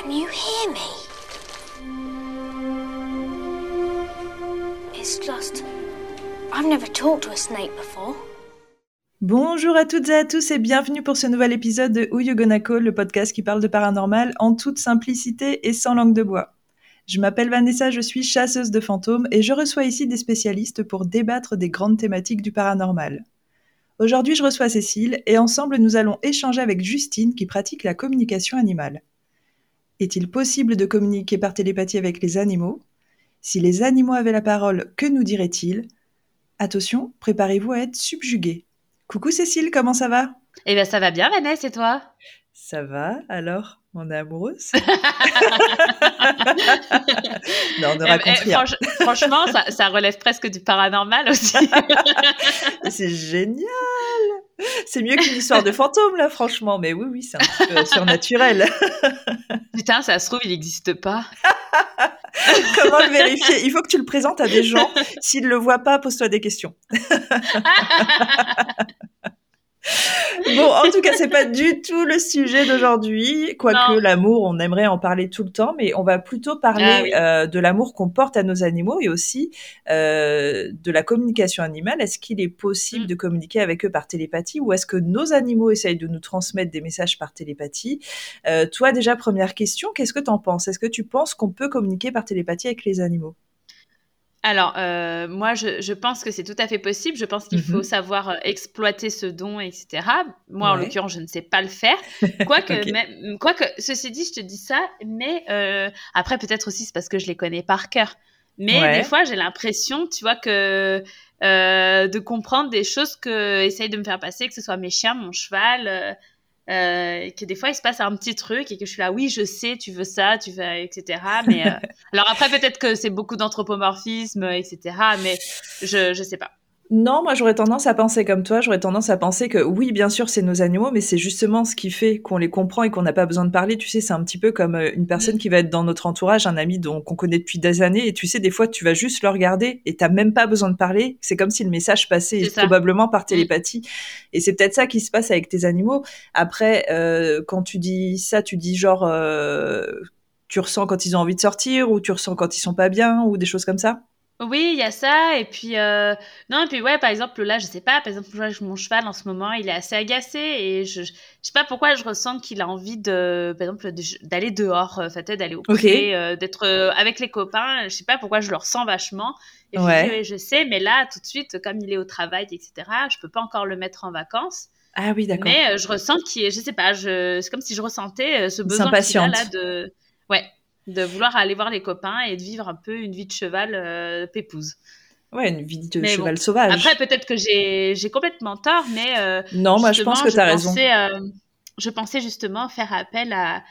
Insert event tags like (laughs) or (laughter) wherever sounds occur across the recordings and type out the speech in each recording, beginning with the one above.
Can you hear me? It's just. I've never talked to a snake before. Bonjour à toutes et à tous et bienvenue pour ce nouvel épisode de Who You le podcast qui parle de paranormal en toute simplicité et sans langue de bois. Je m'appelle Vanessa, je suis chasseuse de fantômes et je reçois ici des spécialistes pour débattre des grandes thématiques du paranormal. Aujourd'hui, je reçois Cécile et ensemble, nous allons échanger avec Justine qui pratique la communication animale. Est-il possible de communiquer par télépathie avec les animaux? Si les animaux avaient la parole, que nous diraient-ils? Attention, préparez-vous à être subjugués. Coucou Cécile, comment ça va? Eh bien, ça va bien, Vanessa, et toi? Ça va, alors? On est amoureuse (laughs) Non, on ne Eh, raconte eh, rien. franch- franchement, ça, ça relève presque du paranormal aussi. (laughs) C'est génial C'est mieux qu'une histoire de fantôme, là, franchement. Mais oui, oui, c'est un petit peu surnaturel. (laughs) Putain, ça se trouve, il n'existe pas. Comment le vérifier? Il faut que tu le présentes à des gens. S'ils ne le voient pas, pose-toi des questions. (laughs) Bon, en tout cas, c'est pas du tout le sujet d'aujourd'hui. Quoique l'amour, on aimerait en parler tout le temps, mais on va plutôt parler Ah oui. euh, de l'amour qu'on porte à nos animaux et aussi euh, de la communication animale. Est-ce qu'il est possible Mm. de communiquer avec eux par télépathie ou est-ce que nos animaux essayent de nous transmettre des messages par télépathie? Euh, Toi, déjà, première question, qu'est-ce que tu en penses? Est-ce que tu penses qu'on peut communiquer par télépathie avec les animaux? Alors, euh, moi, je, je pense que c'est tout à fait possible. Je pense qu'il Mhm. faut savoir euh, exploiter ce don, etc. Moi, en l'occurrence, je ne sais pas le faire. (laughs) Quoique, Ok. même- quoique, ceci dit, je te dis ça, mais euh, après, peut-être aussi, c'est parce que je les connais par cœur. Mais Ouais. des fois, j'ai l'impression, tu vois, que euh, de comprendre des choses que essayent de me faire passer, que ce soit mes chiens, mon cheval, euh, que des fois il se passe un petit truc et que je suis là, oui, je sais, tu veux ça, tu veux, etc. Mais euh, (laughs) alors après, peut-être que c'est beaucoup d'anthropomorphisme, etc. Mais je je sais pas. Non, moi j'aurais tendance à penser comme toi, j'aurais tendance à penser que oui, bien sûr, c'est nos animaux, mais c'est justement ce qui fait qu'on les comprend et qu'on n'a pas besoin de parler. Tu sais, c'est un petit peu comme euh, une personne Mm. qui va être dans notre entourage, un ami dont qu'on connaît depuis des années, et tu sais, des fois, tu vas juste le regarder et t'as même pas besoin de parler. C'est comme si le message passait probablement par télépathie. Et c'est peut-être ça qui se passe avec tes animaux. Après, euh, quand tu dis ça, tu dis genre, euh, tu ressens quand ils ont envie de sortir, ou tu ressens quand ils sont pas bien, ou des choses comme ça? Oui, il y a ça. Et puis, euh, non, et puis, ouais, par exemple, là, je sais pas, par exemple, mon cheval, en ce moment, il est assez agacé et je, je sais pas pourquoi je ressens qu'il a envie de, par exemple, de- d'aller dehors, euh, d'aller au Ok. pré, euh, d'être euh, avec les copains. Je sais pas pourquoi je le ressens vachement. Et Ouais. oui, je sais, mais là, tout de suite, comme il est au travail, etc., je peux pas encore le mettre en vacances. Ah oui, d'accord. Mais je ressens qu'il est, je sais pas, je, c'est comme si je ressentais ce besoin qu'il a là de, ouais, de vouloir aller voir les copains et de vivre un peu une vie de cheval euh, pépouse. Ouais, une vie de Mais cheval bon. sauvage. Après, peut-être que j'ai complètement tort, mais euh, non, moi je pense que tu as raison. euh, je pensais justement faire appel à,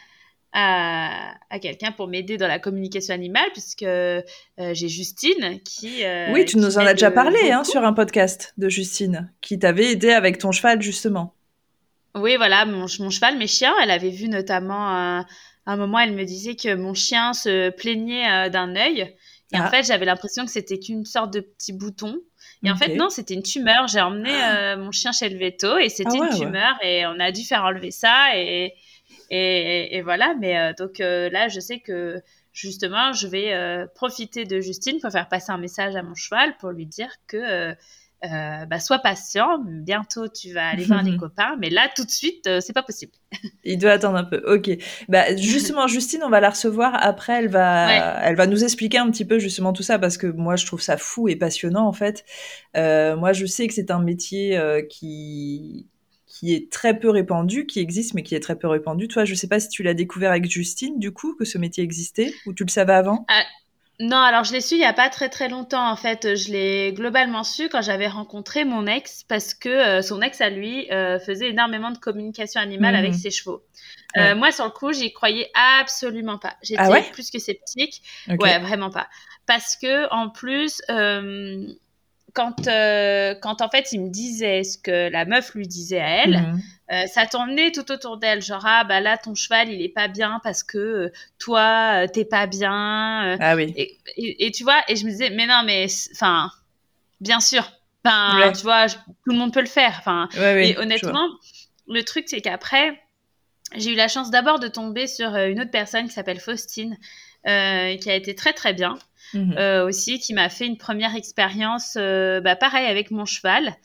à, à quelqu'un pour m'aider dans la communication animale, puisque euh, j'ai Justine qui. Oui, tu qui nous en as déjà parlé hein, sur un podcast de Justine, qui t'avait aidé avec ton cheval justement. Oui, voilà, mon, mon cheval, mes chiens, elle avait vu notamment à un moment, elle me disait que mon chien se plaignait euh, d'un œil. Et en Ah. fait, j'avais l'impression que c'était qu'une sorte de petit bouton. Et en fait, non, c'était une tumeur. J'ai emmené euh, mon chien chez le veto et c'était Ah ouais, une ouais. tumeur et on a dû faire enlever ça et, et, et voilà. Mais euh, donc euh, là, je sais que justement, je vais profiter de Justine pour faire passer un message à mon cheval pour lui dire que euh, bah, sois patient. Bientôt, tu vas aller voir les (laughs) copains, mais là, tout de suite, euh, c'est pas possible. (laughs) Il doit attendre un peu. Ok. Bah (laughs) justement, Justine, on va la recevoir après. Elle va, Ouais. elle va nous expliquer un petit peu justement tout ça parce que moi je trouve ça fou et passionnant en fait. Euh, moi, je sais que c'est un métier euh, qui qui est très peu répandu, qui existe mais qui est très peu répandu. Toi, je sais pas si tu l'as découvert avec Justine du coup que ce métier existait ou tu le savais avant? Non, alors je l'ai su il y a pas très très longtemps en fait. Je l'ai globalement su quand j'avais rencontré mon ex parce que euh, son ex à lui euh, faisait énormément de communication animale Mhm. avec ses chevaux. Euh, Ouais. moi sur le coup, j'y croyais absolument pas. J'étais Ah ouais? plus que sceptique. Ouais, vraiment pas. Parce que en plus, euh, quand euh, quand en fait il me disait ce que la meuf lui disait à elle, Mhm. euh, ça tournait tout autour d'elle, genre ah bah là ton cheval il est pas bien parce que euh, toi t'es pas bien. Ah oui. et, et, et tu vois, et je me disais mais non mais enfin bien sûr, Ouais. tu vois je- tout le monde peut le faire. Enfin Ouais, ouais, et honnêtement le truc c'est qu'après j'ai eu la chance d'abord de tomber sur une autre personne qui s'appelle Faustine, qui a été très très bien. Mhm. aussi, qui m'a fait une première expérience, bah, pareil avec mon cheval.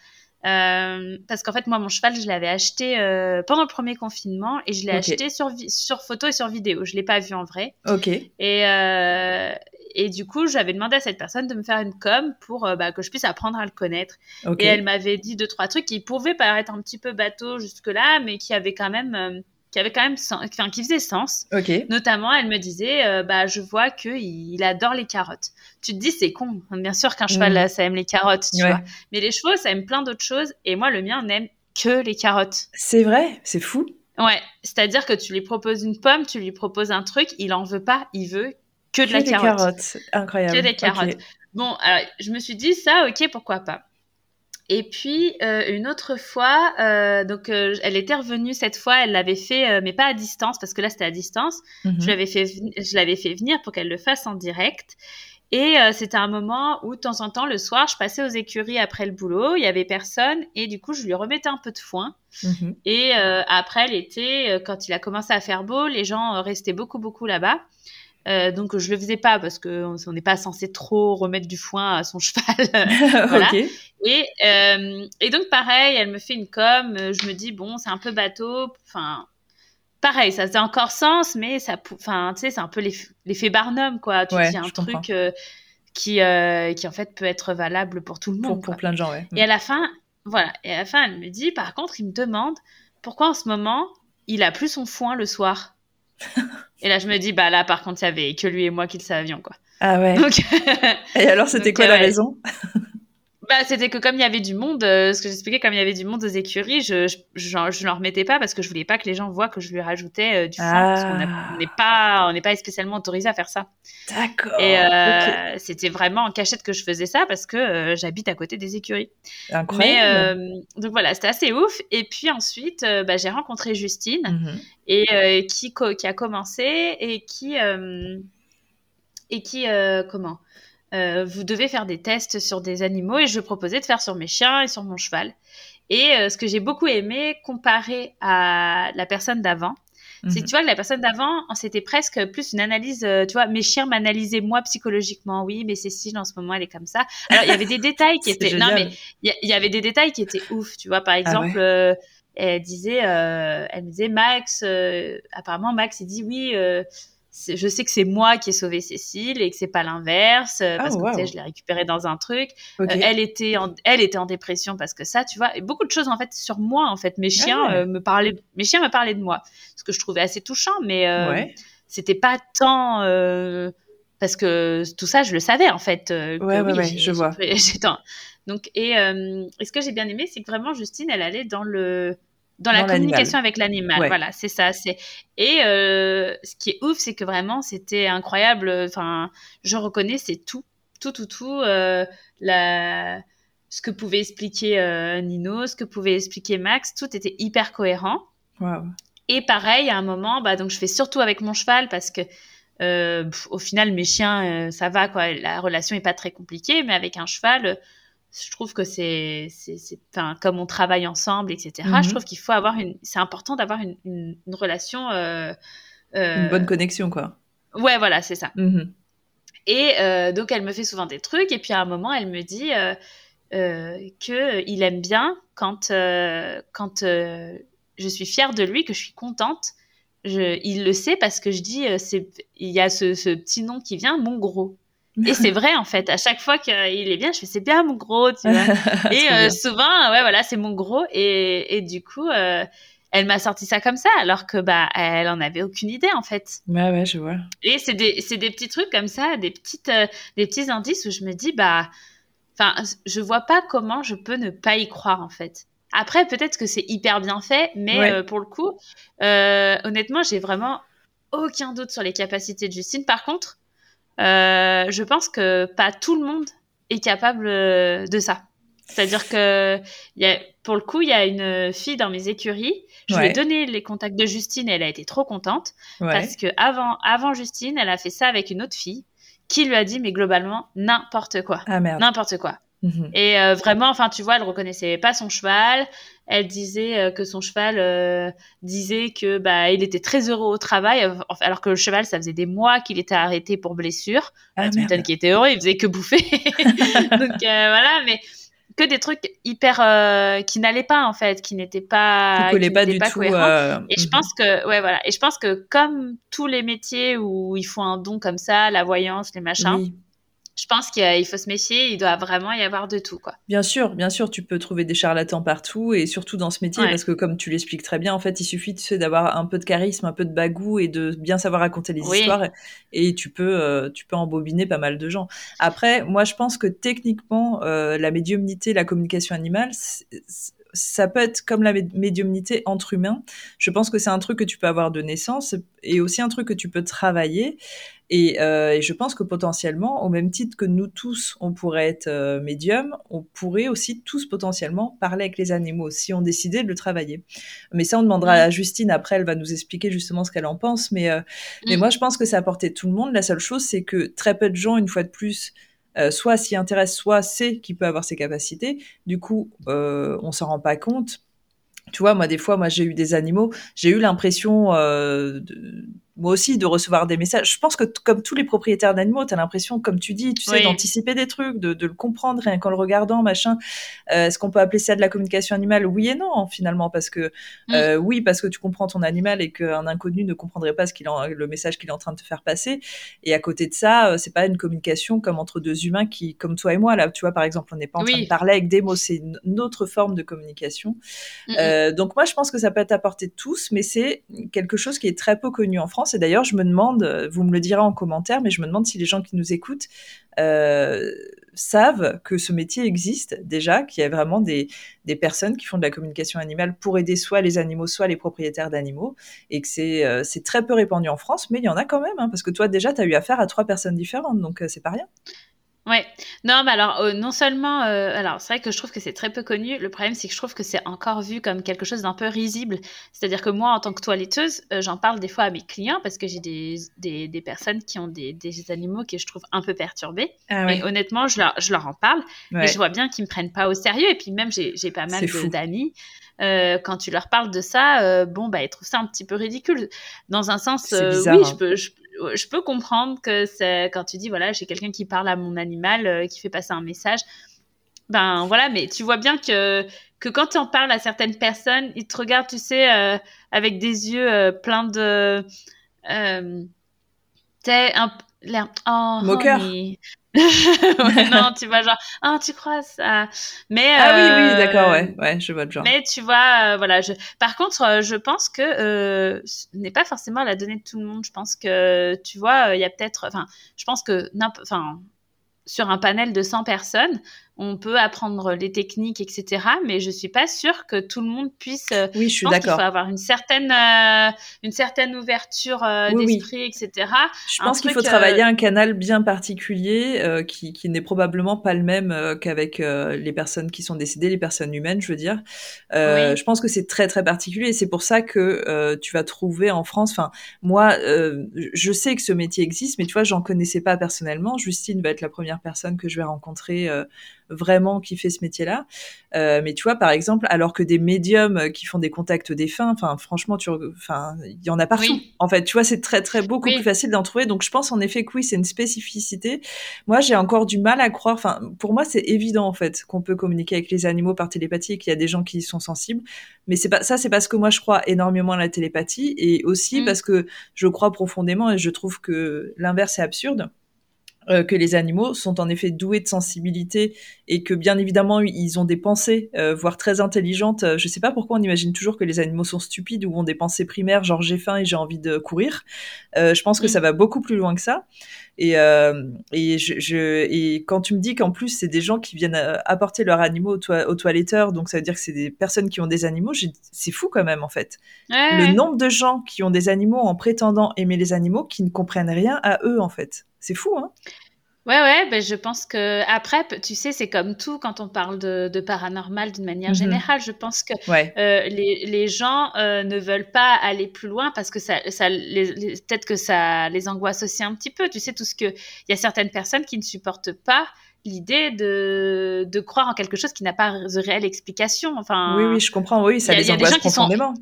Euh, parce qu'en fait, moi, mon cheval, je l'avais acheté euh, pendant le premier confinement et je l'ai acheté sur, sur photo et sur vidéo. Je l'ai pas vu en vrai. Ok. Et, euh, et du coup, j'avais demandé à cette personne de me faire une com pour bah, que je puisse apprendre à le connaître. Et elle m'avait dit deux, trois trucs qui pouvaient paraître un petit peu bateau jusque-là, mais qui avaient quand même qui avait quand même enfin, qui faisait sens. Notamment, elle me disait, euh, bah, je vois que il, adore les carottes. Tu te dis, c'est con. Bien sûr qu'un cheval, mm. ça aime les carottes, tu vois. Mais les chevaux, ça aime plein d'autres choses. Et moi, le mien n'aime que les carottes. C'est vrai, c'est fou. Ouais, c'est-à-dire que tu lui proposes une pomme, tu lui proposes un truc, il en veut pas, il veut que de la carotte. carottes, incroyable. Que des carottes. Bon, alors, je me suis dit ça, ok, pourquoi pas. Et puis euh, une autre fois, euh, donc euh, elle était revenue cette fois, elle l'avait fait, mais pas à distance parce que là c'était à distance. Mhm. Je l'avais fait, je l'avais fait venir pour qu'elle le fasse en direct. Et c'était un moment où de temps en temps le soir, je passais aux écuries après le boulot, il y avait personne et du coup je lui remettais un peu de foin. Mhm. Et après l'été, quand il a commencé à faire beau, les gens restaient beaucoup beaucoup là-bas. Euh, donc je le faisais pas parce que on n'est pas censé trop remettre du foin à son (laughs) cheval. (laughs) voilà. et, euh, et donc pareil, elle me fait une com. Je me dis bon, c'est un peu bateau. Enfin, pareil, ça faisait encore sens, mais ça, enfin, tu sais, c'est un peu l'effet Barnum quoi. Tu dis un truc euh, qui, euh, qui en fait peut être valable pour tout le monde. Pour, pour plein de gens, ouais. Et à la fin, voilà. Et à la fin, elle me dit, par contre, il me demande pourquoi en ce moment il a plus son foin le soir. Et là, je me dis, bah là, par contre, il y avait que lui et moi qui le savions, quoi. Ah ouais. et alors, c'était (laughs) quoi la raison? Bah, c'était que comme il y avait du monde, euh, ce que j'expliquais, comme il y avait du monde aux écuries, je je, je, leur remettais pas parce que je voulais pas que les gens voient que je lui rajoutais euh, du foin. Parce qu'on ah. n'est pas, on n'est pas spécialement autorisé à faire ça. D'accord. Et euh, c'était vraiment en cachette que je faisais ça parce que j'habite à côté des écuries. Incroyable. Mais donc voilà, c'était assez ouf. Et puis ensuite, bah, j'ai rencontré Justine mhm. et qui qui a commencé et qui et qui comment? Euh, vous devez faire des tests sur des animaux et je proposais de faire sur mes chiens et sur mon cheval. Et euh, ce que j'ai beaucoup aimé comparé à la personne d'avant, c'est que mhm. tu vois que la personne d'avant, c'était presque plus une analyse, euh, tu vois, mes chiens m'analysaient moi psychologiquement. Oui, mais Cécile, en ce moment, elle est comme ça. Alors, il y avait des (laughs) détails qui étaient, non, mais il y, avait des détails qui étaient ouf, tu vois. Par ah exemple, elle disait, elle me disait, Max, apparemment, Max, il dit, oui, je sais que c'est moi qui ai sauvé Cécile et que c'est pas l'inverse euh, parce ah, que tu sais, je l'ai récupérée dans un truc. Euh, elle était en, elle était en dépression parce que ça, tu vois, et beaucoup de choses en fait sur moi en fait. Mes ah chiens euh, me parlaient, mes chiens me parlaient de moi, ce que je trouvais assez touchant, mais c'était pas tant parce que tout ça, je le savais en fait. ouais, ouais, ouais, je vois. (laughs) Donc et, et ce que j'ai bien aimé, c'est que vraiment Justine, elle allait dans le dans, la communication avec l'animal. Voilà, c'est ça. C'est et euh, ce qui est ouf, c'est que vraiment c'était incroyable. Enfin, je reconnais, c'est tout, tout, tout, tout. Euh, la ce que pouvait expliquer euh, Nino, ce que pouvait expliquer Max, tout était hyper cohérent. Et pareil, à un moment, bah donc je fais surtout avec mon cheval parce que au final mes chiens, ça va quoi. La relation est pas très compliquée, mais avec un cheval je trouve que c'est, c'est, enfin, comme on travaille ensemble, etc. Je mhm. trouve qu'il faut avoir une, c'est important d'avoir une, une, relation, euh, euh, une bonne connexion, quoi. Ouais, voilà, c'est ça. Mhm. Et euh, donc, elle me fait souvent des trucs, et puis à un moment, elle me dit que il aime bien quand, quand je suis fière de lui, que je suis contente. Je, il le sait parce que je dis, c'est, il y a ce, ce petit nom qui vient, mon gros. Et c'est vrai, en fait, à chaque fois qu'il est bien, je fais c'est bien mon gros, tu vois. (laughs) et euh, souvent, ouais, voilà, c'est mon gros. Et, et du coup, euh, elle m'a sorti ça comme ça, alors que bah, elle en avait aucune idée, en fait. Ouais, ouais, je vois. Et c'est des, des, petits trucs comme ça, des, petites, euh, des petits indices où je me dis, bah, enfin, je vois pas comment je peux ne pas y croire, en fait. Après, peut-être que c'est hyper bien fait, mais pour le coup, honnêtement, j'ai vraiment aucun doute sur les capacités de Justine. Par contre, euh, je pense que pas tout le monde est capable euh, de ça. C'est-à-dire que y a, pour le coup, il y a une fille dans mes écuries. Je lui ai donné les contacts de Justine et elle a été trop contente parce que avant, avant Justine, elle a fait ça avec une autre fille qui lui a dit mais globalement n'importe quoi, ah, n'importe quoi. Mhm. Et euh, vraiment, enfin, tu vois, elle reconnaissait pas son cheval. Elle disait euh, que son cheval euh, disait que bah il était très heureux au travail, alors que le cheval, ça faisait des mois qu'il était arrêté pour blessure. Ah, tel qu'il était heureux, il faisait que bouffer. (laughs) (laughs) Donc voilà, mais que des trucs hyper qui n'allaient pas en fait, qui n'étaient pas, qui, pas du tout. Et je mhm. pense que ouais voilà, et je pense que comme tous les métiers où il faut un don comme ça, la voyance, les machins je pense qu'il faut se méfier, il doit vraiment y avoir de tout, quoi. Bien sûr, bien sûr, tu peux trouver des charlatans partout et surtout dans ce métier parce que comme tu l'expliques très bien, en fait, il suffit d'avoir un peu de charisme, un peu de bagou et de bien savoir raconter les histoires et tu peux, euh, tu peux embobiner pas mal de gens. Après, moi, je pense que techniquement, euh, la médiumnité, la communication animale, ça peut être comme la médiumnité entre humains. Je pense que c'est un truc que tu peux avoir de naissance et aussi un truc que tu peux travailler. Et, euh, je pense que potentiellement, au même titre que nous tous, on pourrait être euh, médium, on pourrait aussi tous potentiellement parler avec les animaux si on décidait de le travailler. Mais ça, on demandera à Justine après, elle va nous expliquer justement ce qu'elle en pense. Mais, euh, mais mm. moi, je pense que ça a apporté tout le monde. La seule chose, c'est que très peu de gens, une fois de plus, euh, soit s'y intéresse, soit sait qu'il peut avoir ses capacités. Du coup, euh, on s'en rend pas compte. Tu vois, moi, des fois, moi, j'ai eu des animaux, j'ai eu l'impression euh, de, moi aussi de recevoir des messages. Je pense que comme tous les propriétaires d'animaux, tu as l'impression, comme tu dis, tu sais, d'anticiper des trucs, de, de, le comprendre rien qu'en le regardant, machin. Euh, Est-ce qu'on peut appeler ça de la communication animale? Oui et non, finalement, parce que mm. euh, oui, parce que tu comprends ton animal et qu'un inconnu ne comprendrait pas ce qu'il le message qu'il est en train de te faire passer. Et à côté de ça, euh, c'est pas une communication comme entre deux humains qui, comme toi et moi, là, tu vois, par exemple, on n'est pas en train de parler avec des mots, c'est une, autre forme de communication. Euh, donc moi, je pense que ça peut être apporté de tous, mais c'est quelque chose qui est très peu connu en France et d'ailleurs, je me demande, euh, vous me le direz en commentaire, mais je me demande si les gens qui nous écoutent euh, savent que ce métier existe déjà, qu'il y a vraiment des, personnes qui font de la communication animale pour aider soit les animaux, soit les propriétaires d'animaux, et que c'est euh, très peu répandu en France, mais il y en a quand même, hein, parce que toi déjà, tu as eu affaire à trois personnes différentes, donc c'est pas rien. Ouais, non, mais alors, euh, non seulement, euh, alors c'est vrai que je trouve que c'est très peu connu, le problème c'est que je trouve que c'est encore vu comme quelque chose d'un peu risible. C'est-à-dire que moi, en tant que toiletteuse, euh, j'en parle des fois à mes clients parce que j'ai des, des, des, personnes qui ont des, des, animaux que je trouve un peu perturbés. Ah Et honnêtement, je leur, je leur en parle, mais je vois bien qu'ils me prennent pas au sérieux. Et puis même, j'ai pas mal d'amis. quand tu leur parles de ça, bon, bah, ils trouvent ça un petit peu ridicule. Dans un sens, oui, je hein. peux, je, je peux comprendre que c'est quand tu dis voilà j'ai quelqu'un qui parle à mon animal euh, qui fait passer un message ben voilà mais tu vois bien que que quand tu en parles à certaines personnes ils te regardent tu sais euh, avec des yeux euh, pleins de t'es un l'air oh, moqueur (laughs) non, tu vois, genre, ah, tu crois ça. Mais, ah oui, oui, euh, d'accord, ouais, ouais, je vois le genre. Mais tu vois, euh, voilà, je... par contre, euh, je pense que ce n'est pas forcément à la donnée de tout le monde. Je pense que, tu vois, il y a peut-être, enfin, je pense que, enfin, sur un panel de 100 personnes, on peut apprendre les techniques, etc. Mais je suis pas sûre que tout le monde puisse. Euh, oui, je suis d'accord. Il faut avoir une certaine, euh, une certaine ouverture euh, d'esprit, etc. Je pense qu'il faut travailler un canal bien particulier qui, qui n'est probablement pas le même qu'avec les personnes qui sont décédées, les personnes humaines, je veux dire. Je pense que c'est très très particulier et c'est pour ça que tu vas trouver en France. Enfin, moi, je sais que ce métier existe, mais tu vois, j'en connaissais pas personnellement. Justine va être la première personne que je vais rencontrer vraiment qui fait ce métier-là. Euh, mais tu vois, par exemple, alors que des médiums qui font des contacts défunts, enfin, franchement, tu, enfin, il y en a partout. En fait, tu vois, c'est très, très beaucoup plus facile d'en trouver. Donc, je pense en effet que oui, c'est une spécificité. Moi, j'ai encore du mal à croire. Enfin, pour moi, c'est évident en fait qu'on peut communiquer avec les animaux par télépathie et qu'il y a des gens qui y sont sensibles. Mais c'est pas ça, c'est parce que moi, je crois énormément à la télépathie et aussi mm. parce que je crois profondément et je trouve que l'inverse est absurde euh, que les animaux sont en effet doués de sensibilité et que bien évidemment ils ont des pensées, euh, voire très intelligentes. Euh, je sais pas pourquoi on imagine toujours que les animaux sont stupides ou ont des pensées primaires, genre j'ai faim et j'ai envie de courir. je pense que ça va beaucoup plus loin que ça. Et, et, je, et quand tu me dis qu'en plus c'est des gens qui viennent apporter leurs animaux aux, au toiletteurs, donc ça veut dire que c'est des personnes qui ont des animaux, c'est fou quand même en fait. Le nombre de gens qui ont des animaux en prétendant aimer les animaux qui ne comprennent rien à eux en fait. C'est fou, hein Ouais, ouais, ben je pense que après, tu sais, c'est comme tout quand on parle de, de paranormal d'une manière mhm. générale. Je pense que euh, les, les, gens euh, ne veulent pas aller plus loin parce que ça, ça peut-être que ça les angoisse aussi un petit peu. Tu sais, tout ce que il y a certaines personnes qui ne supportent pas l'idée de, de croire en quelque chose qui n'a pas de réelle explication. Enfin, oui, oui, je comprends. Oui, ça les angoisse profondément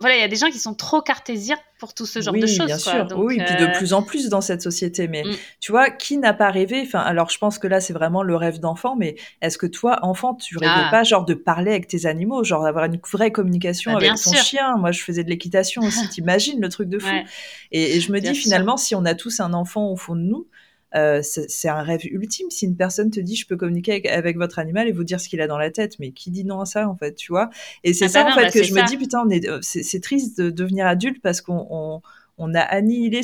voilà, il y a des gens qui sont trop cartésiens pour tout ce genre de choses. Bien sûr. oui, et puis de euh, plus en plus dans cette société. Mais Mm. tu vois, qui n'a pas rêvé Enfin, alors je pense que là, c'est vraiment le rêve d'enfant. Mais est-ce que toi, enfant, tu rêvais Ah. pas genre de parler avec tes animaux, genre d'avoir une vraie communication Bah, avec ton sûr. chien? Moi, je faisais de l'équitation aussi. (laughs) T'imagines le truc de fou? Ouais. et, et je me Bien dis sûr. finalement, si on a tous un enfant au fond de nous. Euh, c'est un rêve ultime. Si une personne te dit je peux communiquer avec, avec votre animal et vous dire ce qu'il a dans la tête mais qui dit non à ça en fait tu vois? Et c'est Ah ça bah en fait bah que je me dis putain euh, c'est triste de devenir adulte parce qu'on on, on a annihilé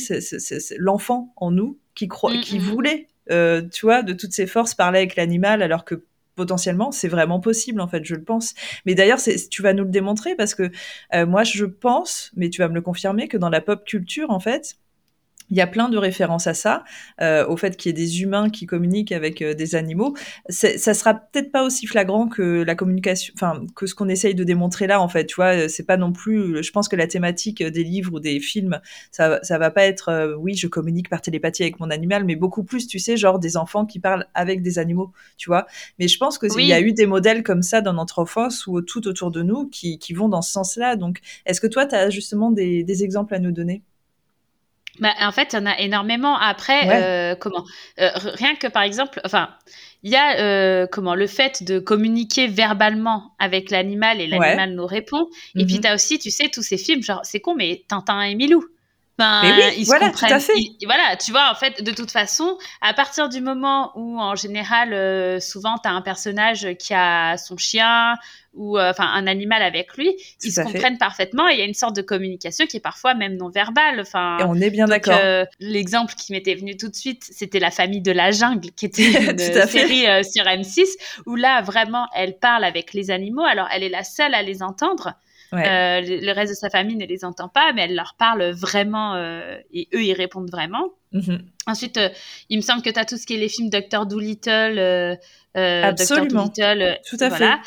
l'enfant en nous qui croit Mm, qui mm. voulait euh, tu vois de toutes ses forces parler avec l'animal alors que potentiellement c'est vraiment possible en fait je le pense. Mais d'ailleurs c'est tu vas nous le démontrer parce que euh, moi je pense mais tu vas me le confirmer que dans la pop culture en fait il y a plein de références à ça, euh, au fait qu'il y ait des humains qui communiquent avec euh, des animaux. Ça sera peut-être pas aussi flagrant que la communication, enfin que ce qu'on essaye de démontrer là en fait. Tu vois, euh, c'est pas non plus. Je pense que la thématique des livres ou des films, ça, ça va pas être, euh, oui, je communique par télépathie avec mon animal, mais beaucoup plus, tu sais, genre des enfants qui parlent avec des animaux, tu vois. Mais je pense que Oui. il y a eu des modèles comme ça dans notre enfance ou tout autour de nous qui, qui vont dans ce sens-là. Donc, est-ce que toi, tu as justement des, des exemples à nous donner? Bah, en fait, il y en a énormément. Après, Ouais. euh, comment Euh, Rien que par exemple, enfin, il y a euh, comment le fait de communiquer verbalement avec l'animal et l'animal nous répond. Et puis Mhm. tu as aussi, tu sais, tous ces films, genre c'est con, mais Tintin et Milou. Ben, oui, ils voilà, tout à fait. Ils- voilà, tu vois, en fait, de toute façon, à partir du moment où, en général, euh, souvent, tu as un personnage qui a son chien ou euh, enfin un animal avec lui, ils se fait. comprennent parfaitement et il y a une sorte de communication qui est parfois même non verbale. Enfin, Et on est bien d'accord. euh, L'exemple qui m'était venu tout de suite, c'était La famille de la jungle, qui était (laughs) une série sur M6, où là, vraiment, elle parle avec les animaux. Alors, elle est la seule à les entendre. Ouais. Euh, le, le reste de sa famille ne les entend pas, mais elle leur parle vraiment euh, et eux, ils répondent vraiment. Mhm. Ensuite, euh, il me semble que tu as tout ce qui est les films Dr. Euh, Dr. Absolument. Dolittle, euh, Tout à voilà.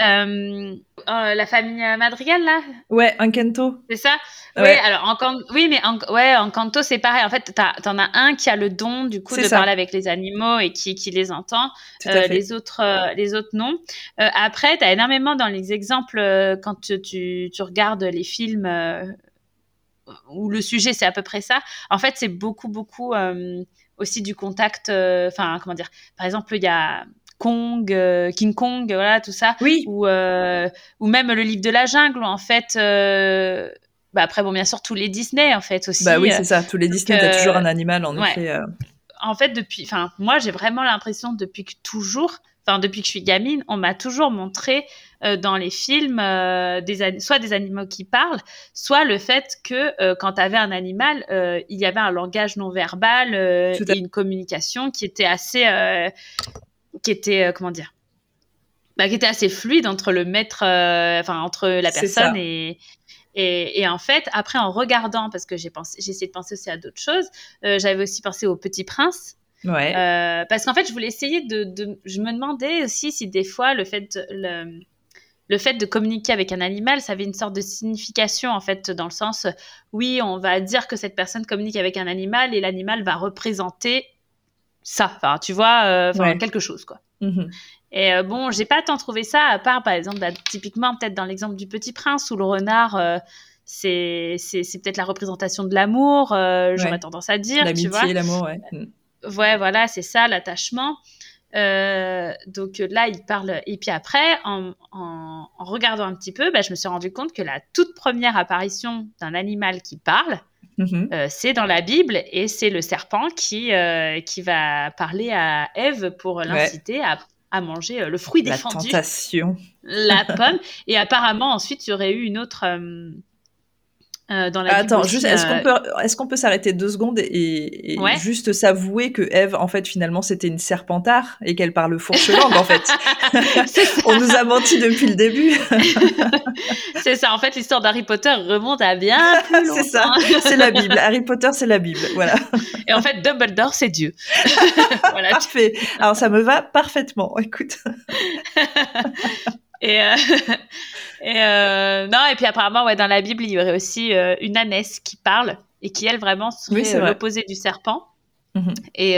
Euh, euh, la famille Madrigal, là, Ouais, un kento. c'est ça? Oui, Ouais. alors en can- oui, mais en, ouais, en canto, c'est pareil. En fait, t'en as un qui a le don, du coup, de ça. parler avec les animaux et qui, qui les entend. Euh, les autres, euh, les autres non. Après, t'as énormément dans les exemples quand tu, tu, tu regardes les films où le sujet c'est à peu près ça. En fait, c'est beaucoup, beaucoup aussi du contact. Enfin, comment dire? Par exemple, il y a Kong, euh, King Kong, voilà, tout ça Oui, ou, euh, ou même le livre de la jungle, où en fait, euh, bah après, bon, bien sûr, tous les Disney, en fait, aussi. bah oui, c'est ça. Tous les Disney, t'as toujours un animal, en ouais. effet. en fait, depuis, enfin, moi, j'ai vraiment l'impression, depuis que toujours, enfin, depuis que je suis gamine, on m'a toujours montré dans les films des soit des animaux qui parlent, soit le fait que quand tu avais un animal, il y avait un langage non verbal et une communication qui était assez, qui était, euh, comment dire, bah, qui était assez fluide entre le maître, euh, enfin, entre la personne et et, et en fait, après, en regardant, parce que j'ai pensé, j'ai essayé de penser aussi à d'autres choses, euh, j'avais aussi pensé au Petit Prince, Ouais. parce qu'en fait, je voulais essayer de, de- Je me demandais aussi si des fois le fait, de- le, le fait de communiquer avec un animal, ça avait une sorte de signification en fait, dans le sens, oui, on va dire que cette personne communique avec un animal et l'animal va représenter ça, enfin, tu vois, euh, Ouais. quelque chose, quoi. Mhm. Et euh, bon, j'ai pas tant trouvé ça, à part par exemple, bah, typiquement peut-être dans l'exemple du Petit Prince où le renard, euh, c'est peut-être la représentation de l'amour, euh, j'aurais Ouais. tendance à dire, tu vois. L'amitié, l'amour, ouais. Mhm. Ouais, voilà, c'est ça, l'attachement. Donc là, il parle. Et puis après, en, en, en regardant un petit peu, bah, je me suis rendu compte que la toute première apparition d'un animal qui parle, Mhm. euh, c'est dans la Bible et c'est le serpent qui, euh, qui va parler à Ève pour l'inciter à, à manger euh, le fruit La défendu, tentation. la (laughs) pomme. Et apparemment, ensuite, il y aurait eu une autre. euh, euh, dans la Attends, juste, est-ce qu'on euh, peut, est-ce qu'on peut s'arrêter deux secondes et, et Ouais. juste s'avouer que Eve, en fait, finalement, c'était une serpentard et qu'elle parle fourche-langue, en fait? (laughs) On nous a menti depuis le début. (laughs) C'est ça, en fait, l'histoire d'Harry Potter remonte à bien (laughs) plus longtemps. c'est ça. C'est la Bible. Harry Potter, c'est la Bible. Voilà. Et en fait, Dumbledore, c'est Dieu. voilà. Parfait. Alors, ça me va parfaitement. Écoute. Et, euh, (laughs) et euh, non, et puis apparemment, ouais, dans la Bible, il y aurait aussi euh, une ânesse qui parle et qui, elle, vraiment serait Oui, l'opposé du serpent Mhm. et,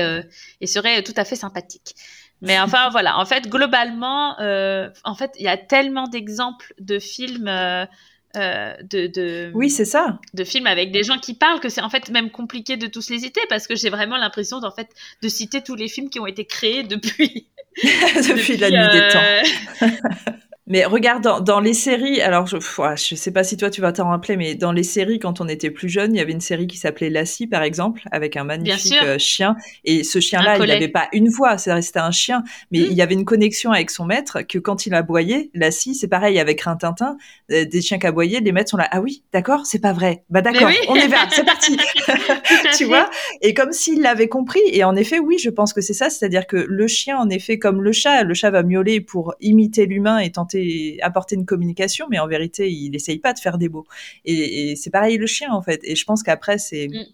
et serait tout à fait sympathique. Mais enfin voilà, en fait globalement, en fait il y a tellement d'exemples de films. De, de, oui, c'est ça. De films avec des gens qui parlent que c'est en fait même compliqué de tous les citer parce que j'ai vraiment l'impression d'en fait de citer tous les films qui ont été créés depuis depuis, (laughs) depuis la (laughs) nuit des temps. Mais regarde, dans, les séries, alors je, je sais pas si toi tu vas t'en rappeler, mais dans les séries, quand on était plus jeune, il y avait une série qui s'appelait Lassie, par exemple, avec un magnifique euh, chien. Et ce chien-là, il n'avait pas une voix, c'était un chien, mais hmm. il y avait une connexion avec son maître que quand il aboyait, Lassie, c'est pareil avec Rintintin, euh, des chiens qui aboyaient, les maîtres sont là, ah oui, d'accord, c'est pas vrai. Bah d'accord, on est vers, c'est parti. (laughs) (laughs) tu vois? Et comme s'il l'avait compris, et en effet, oui, je pense que c'est ça, c'est-à-dire que le chien, en effet, comme le chat, le chat va miauler pour imiter l'humain et tenter apporter une communication, mais en vérité, il essaye pas de faire des mots. Et, c'est pareil le chien, en fait. Et je pense qu'après, c'est... Mm.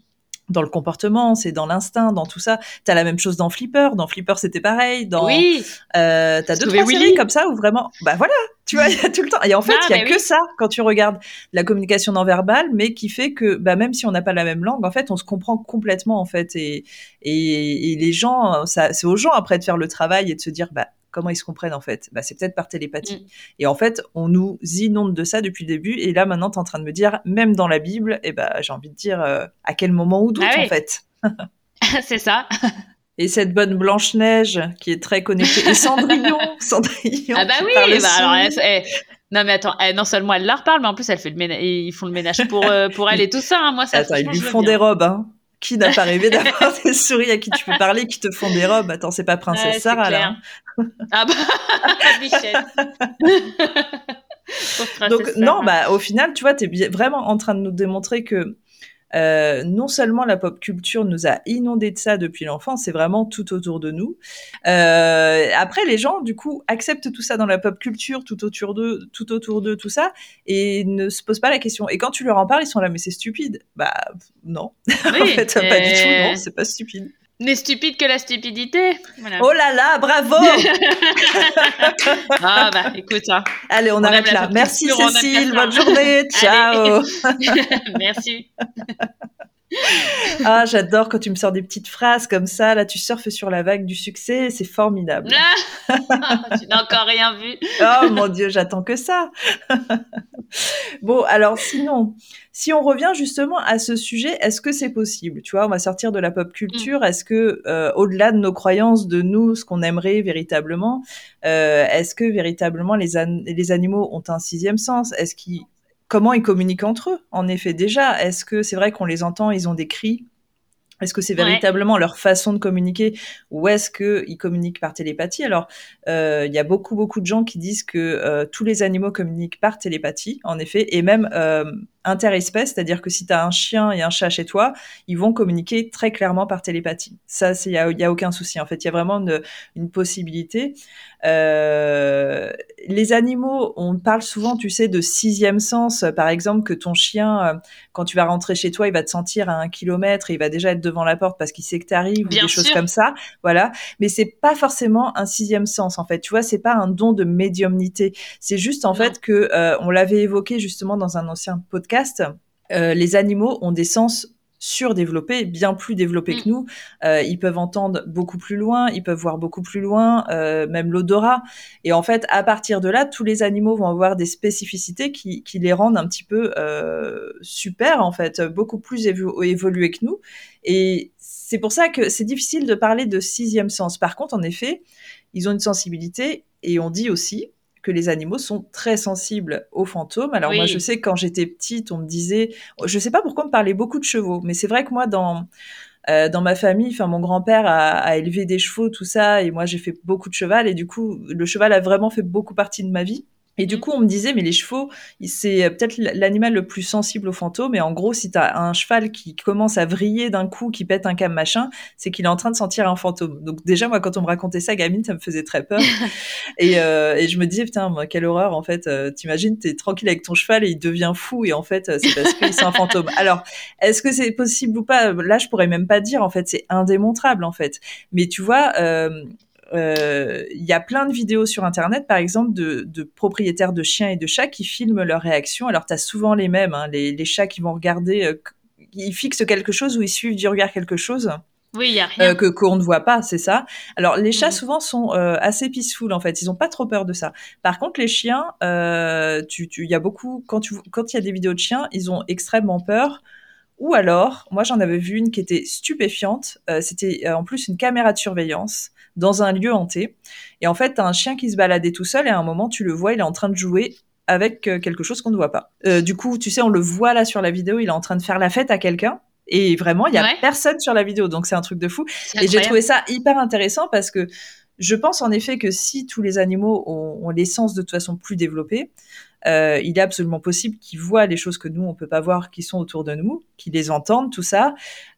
dans le comportement, c'est dans l'instinct, dans tout ça. T'as la même chose dans Flipper. Dans Flipper, c'était pareil. Dans, oui. Euh, t'as deux trois séries comme ça où vraiment, bah voilà, tu vois, (laughs) il y a tout le temps. Et en fait, il y a que ça quand tu regardes la communication non verbale, mais qui fait que, bah même si on n'a pas la même langue, en fait, on se comprend complètement en fait. Et et, et les gens, ça, c'est aux gens après de faire le travail et de se dire, bah comment ils se comprennent en fait bah, C'est peut-être par télépathie. Mm. Et en fait, on nous inonde de ça depuis le début. Et là, maintenant, tu es en train de me dire, même dans la Bible, eh bah, j'ai envie de dire, euh, à quel moment ou d'où ah en fait (laughs) (laughs) C'est ça. Et cette bonne Blanche-Neige qui est très connectée. Et Cendrillon, (laughs) Cendrillon. Ah bah oui, bah alors, non mais attends, non seulement elle la reparle, mais en plus elle fait le ménage, ils font le ménage pour, euh, pour elle et tout ça. Hein. Moi, ça. Attends, ils lui font des robes, hein. Qui n'a pas rêvé d'avoir (laughs) des souris à qui tu peux parler, qui te font des robes Attends, c'est pas Princesse Sarah là. Ah bah. (laughs) (laughs) Donc non, bah au final, tu vois, tu es vraiment en train de nous démontrer que euh, non seulement la pop culture nous a inondé de ça depuis l'enfance, c'est vraiment tout autour de nous. Euh, après, les gens, du coup, acceptent tout ça dans la pop culture, tout autour d'eux, tout autour de tout ça, et ne se posent pas la question. Et quand tu leur en parles, ils sont là, mais c'est stupide. Bah non, (laughs) en fait, pas du tout. Non, c'est pas stupide n'est stupide que la stupidité. Oh là là, bravo (laughs) Ah bah écoute. Hein. Allez, on, arrête là. Merci Cécile, bonne journée, ciao (laughs) (laughs) Merci. (laughs) ah, j'adore quand tu me sors des petites phrases comme ça. Là, tu surfes sur la vague du succès. C'est formidable. (laughs) tu n'as encore rien vu. oh mon Dieu, j'attends que ça. (laughs) bon, alors sinon, si on revient justement à ce sujet, est-ce que c'est possible? Tu vois, on va sortir de la pop culture. Mm. Est-ce que, euh, au-delà de nos croyances, de nous, ce qu'on aimerait véritablement, euh, est-ce que véritablement les, les animaux ont un sixième sens? Est-ce qu'ils comment ils communiquent entre eux, en effet, déjà. Est-ce que c'est vrai qu'on les entend, ils ont des cris? Est-ce que c'est véritablement leur façon de communiquer? Ou est-ce qu'ils communiquent par télépathie? Alors, euh, il y a beaucoup, beaucoup de gens qui disent que euh, tous les animaux communiquent par télépathie, en effet, et même interespèces, c'est-à-dire que si tu as un chien et un chat chez toi, ils vont communiquer très clairement par télépathie. Ça, il n'y a, y a aucun souci. En fait, il y a vraiment une, une possibilité. Euh, les animaux, on parle souvent, tu sais, de sixième sens. Par exemple, que ton chien, euh, quand tu vas rentrer chez toi, il va te sentir à un kilomètre et il va déjà être devant la porte parce qu'il sait que tu arrives ou des choses comme ça. Voilà. Mais c'est pas forcément un sixième sens, en fait. Tu vois, c'est pas un don de médiumnité. C'est juste, en fait, que euh, on l'avait évoqué justement dans un ancien podcast. Les animaux ont des sens surdéveloppés, bien plus développés que mm. nous. Euh, ils peuvent entendre beaucoup plus loin, ils peuvent voir beaucoup plus loin, euh, même l'odorat. Et en fait, à partir de là, tous les animaux vont avoir des spécificités qui, qui les rendent un petit peu euh, super, en fait, beaucoup plus évolués que nous. Et c'est pour ça que c'est difficile de parler de sixième sens. Par contre, en effet, ils ont une sensibilité et on dit aussi que les animaux sont très sensibles aux fantômes. Alors moi, je sais quand j'étais petite, on me disait, je sais pas pourquoi on me parlait beaucoup de chevaux, mais c'est vrai que moi, dans euh, dans ma famille, enfin mon grand-père a, a, élevé des chevaux, tout ça, et moi j'ai fait beaucoup de cheval, et du coup le cheval a vraiment fait beaucoup partie de ma vie. Et du mmh. coup, on me disait, mais les chevaux, c'est peut-être l'animal le plus sensible aux fantômes. Et en gros, si tu as un cheval qui commence à vriller d'un coup, qui pète un câble machin, c'est qu'il est en train de sentir un fantôme. Donc déjà, moi, quand on me racontait ça, gamine, ça me faisait très peur. (laughs) et, euh, et, je me disais, putain, moi, quelle horreur, en fait. Euh, T'imagines, t'es tranquille avec ton cheval et il devient fou. Et en fait, c'est parce qu'il c'est un fantôme. (laughs) Alors, est-ce que c'est possible ou pas? Là, je pourrais même pas dire. En fait, c'est indémontrable, en fait. Mais tu vois... Euh, euh, il y a plein de vidéos sur Internet, par exemple, de, de, propriétaires de chiens et de chats qui filment leurs réactions. Alors, tu as souvent les mêmes, hein, les, les, chats qui vont regarder, euh, ils fixent quelque chose ou ils suivent du regard quelque chose. Oui, il y a rien. que qu'on ne voit pas, c'est ça. Alors les chats Mhm. souvent sont euh, assez peaceful en fait, ils ont pas trop peur de ça. Par contre les chiens, euh, tu tu il y a beaucoup quand tu quand il y a des vidéos de chiens, ils ont extrêmement peur. Ou alors, moi j'en avais vu une qui était stupéfiante. Euh, C'était euh, en plus une caméra de surveillance dans un lieu hanté. Et en fait, t'as un chien qui se baladait tout seul et à un moment tu le vois, il est en train de jouer avec euh, quelque chose qu'on ne voit pas. Euh, du coup, tu sais, on le voit là sur la vidéo, il est en train de faire la fête à quelqu'un. Et vraiment, il y a Ouais. personne sur la vidéo, donc c'est un truc de fou. Et j'ai trouvé ça hyper intéressant parce que je pense en effet que si tous les animaux ont, ont les sens de toute façon plus développés, euh, il est absolument possible qu'ils voient les choses que nous on peut pas voir qui sont autour de nous, qu'ils les entendent, tout ça.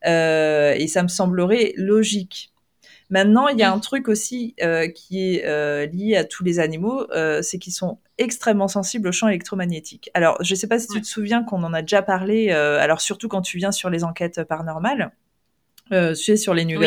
Euh, et ça me semblerait logique. Maintenant, il y a un truc aussi euh, qui est euh, lié à tous les animaux, euh, c'est qu'ils sont extrêmement sensibles aux champs électromagnétiques. Alors, je sais pas si tu te souviens qu'on en a déjà parlé, euh, alors surtout quand tu viens sur les enquêtes paranormales, euh, sur les New Oui.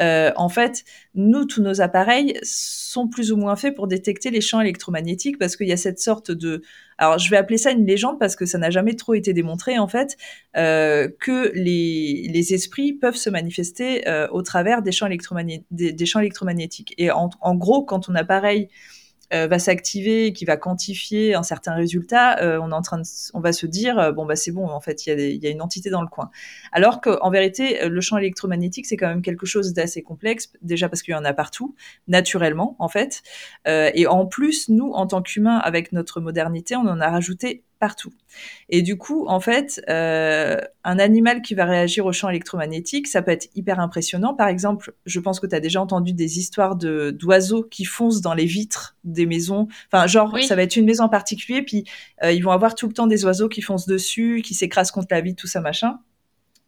Euh, en fait, nous, tous nos appareils sont plus ou moins faits pour détecter les champs électromagnétiques parce qu'il y a cette sorte de... Alors, je vais appeler ça une légende parce que ça n'a jamais trop été démontré, en fait, euh, que les, les esprits peuvent se manifester euh, au travers des champs, électromagné- des, des champs électromagnétiques. Et en, en gros, quand ton appareil euh, va s'activer, qui va quantifier un certain résultat, euh, on est en train de, on va se dire euh, bon bah c'est bon en fait il y, a il y a une entité dans le coin. Alors qu'en vérité euh, le champ électromagnétique c'est quand même quelque chose d'assez complexe déjà parce qu'il y en a partout naturellement en fait Euh, et en plus nous en tant qu'humains avec notre modernité on en a rajouté partout. Et du coup, en fait, euh, un animal qui va réagir au champ électromagnétique, ça peut être hyper impressionnant. Par exemple, je pense que tu as déjà entendu des histoires de d'oiseaux qui foncent dans les vitres des maisons. Enfin, genre, Oui. ça va être une maison en particulier, puis euh, ils vont avoir tout le temps des oiseaux qui foncent dessus, qui s'écrasent contre la vitre, tout ça, machin.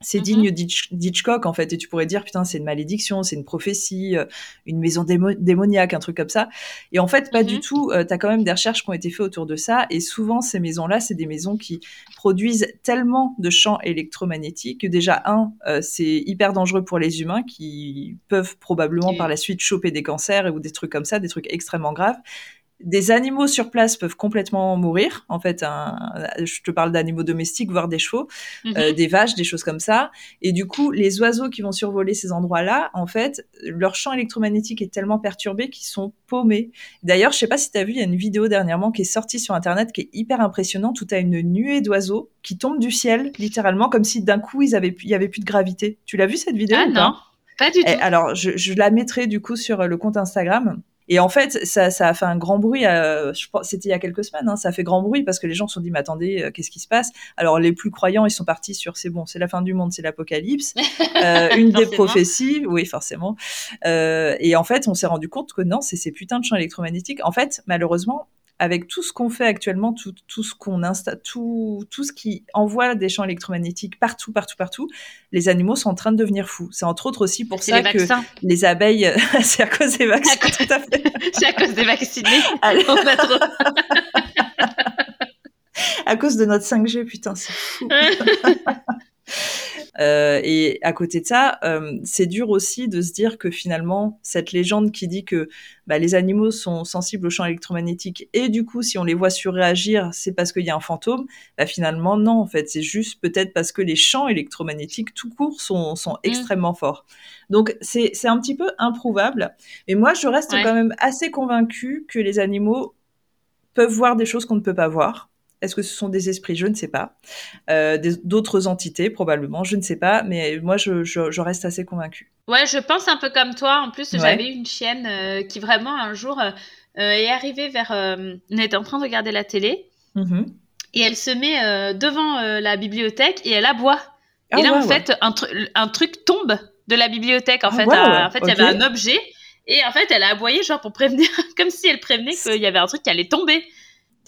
C'est Mhm. digne d'Hitch- d'Hitchcock, en fait, et tu pourrais dire, putain, c'est une malédiction, c'est une prophétie, euh, une maison démo- démoniaque, un truc comme ça. Et en fait, pas du tout. Euh, tu as quand même des recherches qui ont été faites autour de ça. Et souvent, ces maisons-là, c'est des maisons qui produisent tellement de champs électromagnétiques que déjà, un, euh, c'est hyper dangereux pour les humains qui peuvent probablement Et- par la suite choper des cancers ou des trucs comme ça, des trucs extrêmement graves. Des animaux sur place peuvent complètement mourir. En fait, un- je te parle d'animaux domestiques, voire des chevaux, euh, Mhm. des vaches, des choses comme ça. Et du coup, les oiseaux qui vont survoler ces endroits-là, en fait, leur champ électromagnétique est tellement perturbé qu'ils sont paumés. D'ailleurs, je sais pas si tu as vu, il y a une vidéo dernièrement qui est sortie sur Internet qui est hyper impressionnante, où tu as une nuée d'oiseaux qui tombent du ciel, littéralement, comme si d'un coup, ils avaient, pu- il y avait plus de gravité. Tu l'as vu cette vidéo Ah pas non, pas? du et tout. alors, je, je la mettrai du coup sur euh, le compte Instagram. Et en fait, ça, ça a fait un grand bruit. euh, je pense- C'était il y a quelques semaines. Hein, ça a fait grand bruit parce que les gens se sont dit, mais attendez, euh, qu'est-ce qui se passe? Alors, les plus croyants, ils sont partis sur, c'est bon, c'est la fin du monde, c'est l'apocalypse. (laughs) Euh, une des prophéties, oui, forcément. Euh, et en fait, on s'est rendu compte que non, c'est ces putains de champs électromagnétiques. En fait, malheureusement, avec tout ce qu'on fait actuellement, tout, tout ce qu'on installe, tout, tout ce qui envoie des champs électromagnétiques partout, partout, partout, les animaux sont en train de devenir fous. C'est entre autres aussi pour ça les que les abeilles, (laughs) c'est à cause des vaccins, À cause-. (laughs) C'est à cause des vaccinés. (laughs) Allez. On a trop. À cause de notre 5G, putain, c'est fou. Euh, et à côté de ça, euh, c'est dur aussi de se dire que finalement, cette légende qui dit que bah, les animaux sont sensibles aux champs électromagnétiques et du coup, si on les voit surréagir, c'est parce qu'il y a un fantôme. Bah, finalement, non, en fait, c'est juste peut-être parce que les champs électromagnétiques tout court sont, sont extrêmement forts. Donc, c'est c'est un petit peu improuvable. Mais moi, je reste Ouais. quand même assez convaincue que les animaux peuvent voir des choses qu'on ne peut pas voir. Est-ce que ce sont des esprits? Je ne sais pas. Euh, D'autres entités, probablement, je ne sais pas. Mais moi, je, je, je reste assez convaincue. Ouais, je pense un peu comme toi. En plus, Ouais. j'avais une chienne euh, qui vraiment un jour euh, est arrivée vers. on était en train de regarder la télé Mhm. et elle se met devant la bibliothèque et elle aboie. Ah et là, ouais, en ouais. fait, un, tru- un truc tombe de la bibliothèque. En Ah fait, à- ouais, en fait, il y avait un objet et en fait, elle a aboyé genre pour prévenir, (laughs) comme si elle prévenait qu'il y avait un truc qui allait tomber.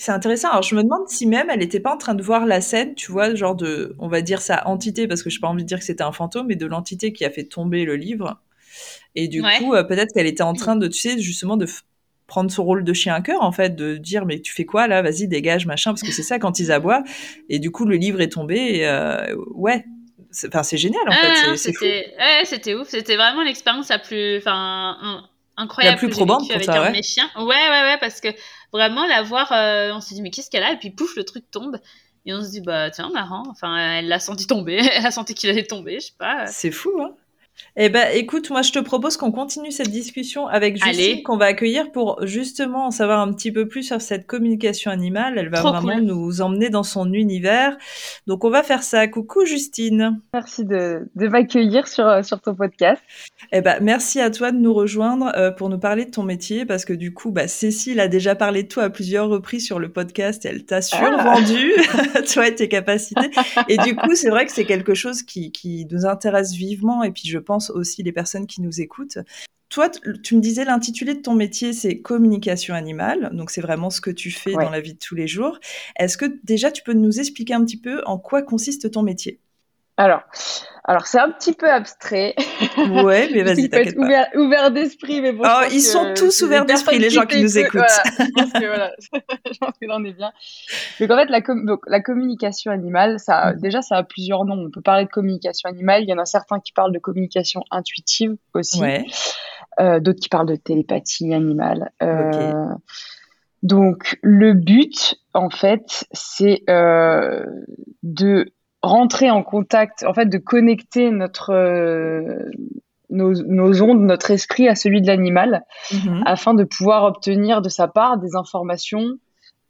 C'est intéressant. Alors, je me demande si même elle n'était pas en train de voir la scène, tu vois, genre de, on va dire sa entité, parce que je n'ai pas envie de dire que c'était un fantôme, mais de l'entité qui a fait tomber le livre. Et du Ouais. coup, euh, peut-être qu'elle était en train de, tu sais, justement, de prendre son rôle de chien à cœur, en fait, de dire, mais tu fais quoi là? Vas-y, dégage, machin, parce que c'est ça quand ils aboient. Et du coup, le livre est tombé. Et, euh, ouais. C'est- Enfin, c'est génial, en Ah, fait. c'était ouais, c'était ouf. C'était vraiment l'expérience la plus, enfin, incroyable La plus probante pour ça, ouais. mes chiens. Ouais, ouais, ouais, parce que vraiment la voir, euh, on s'est dit mais qu'est-ce qu'elle a? Et puis pouf le truc tombe et on se dit bah tiens marrant. Enfin, elle l'a senti tomber, (laughs) elle a senti qu'il allait tomber, je sais pas. C'est fou, hein Eh ben, écoute, moi, je te propose qu'on continue cette discussion avec Justine, qu'on va accueillir pour justement en savoir un petit peu plus sur cette communication animale. Elle va vraiment nous emmener dans son univers. Donc, on va faire ça. Coucou, Justine. Merci de, de m'accueillir sur, sur ton podcast. Eh ben, merci à toi de nous rejoindre euh, pour nous parler de ton métier parce que du coup, bah, Cécile a déjà parlé de toi à plusieurs reprises sur le podcast et elle t'a ah. survendu, (laughs) (laughs) toi et tes capacités. Et du coup, c'est vrai que c'est quelque chose qui, qui nous intéresse vivement et puis je pense aussi les personnes qui nous écoutent. Toi, tu me disais l'intitulé de ton métier, c'est communication animale. Donc, c'est vraiment ce que tu fais dans la vie de tous les jours. Est-ce que déjà, tu peux nous expliquer un petit peu en quoi consiste ton métier? Alors, alors c'est un petit peu abstrait. (laughs) Ouais, mais vas-y, t'inquiète pas. Ouvert, ouvert d'esprit, mais bon. Oh, ils sont tous ouverts d'esprit, les gens qui, nous écoutent. je pense que voilà, (laughs) je pense que est bien. Donc en fait, la, donc, la communication animale, ça, mm. déjà, ça a plusieurs noms. On peut parler de communication animale. Il y en a certains qui parlent de communication intuitive aussi. Ouais. Euh, D'autres qui parlent de télépathie animale. Euh, Donc le but, en fait, c'est euh, de rentrer en contact, en fait, de connecter notre euh, nos, nos, ondes, notre esprit à celui de l'animal, mhm. afin de pouvoir obtenir de sa part des informations,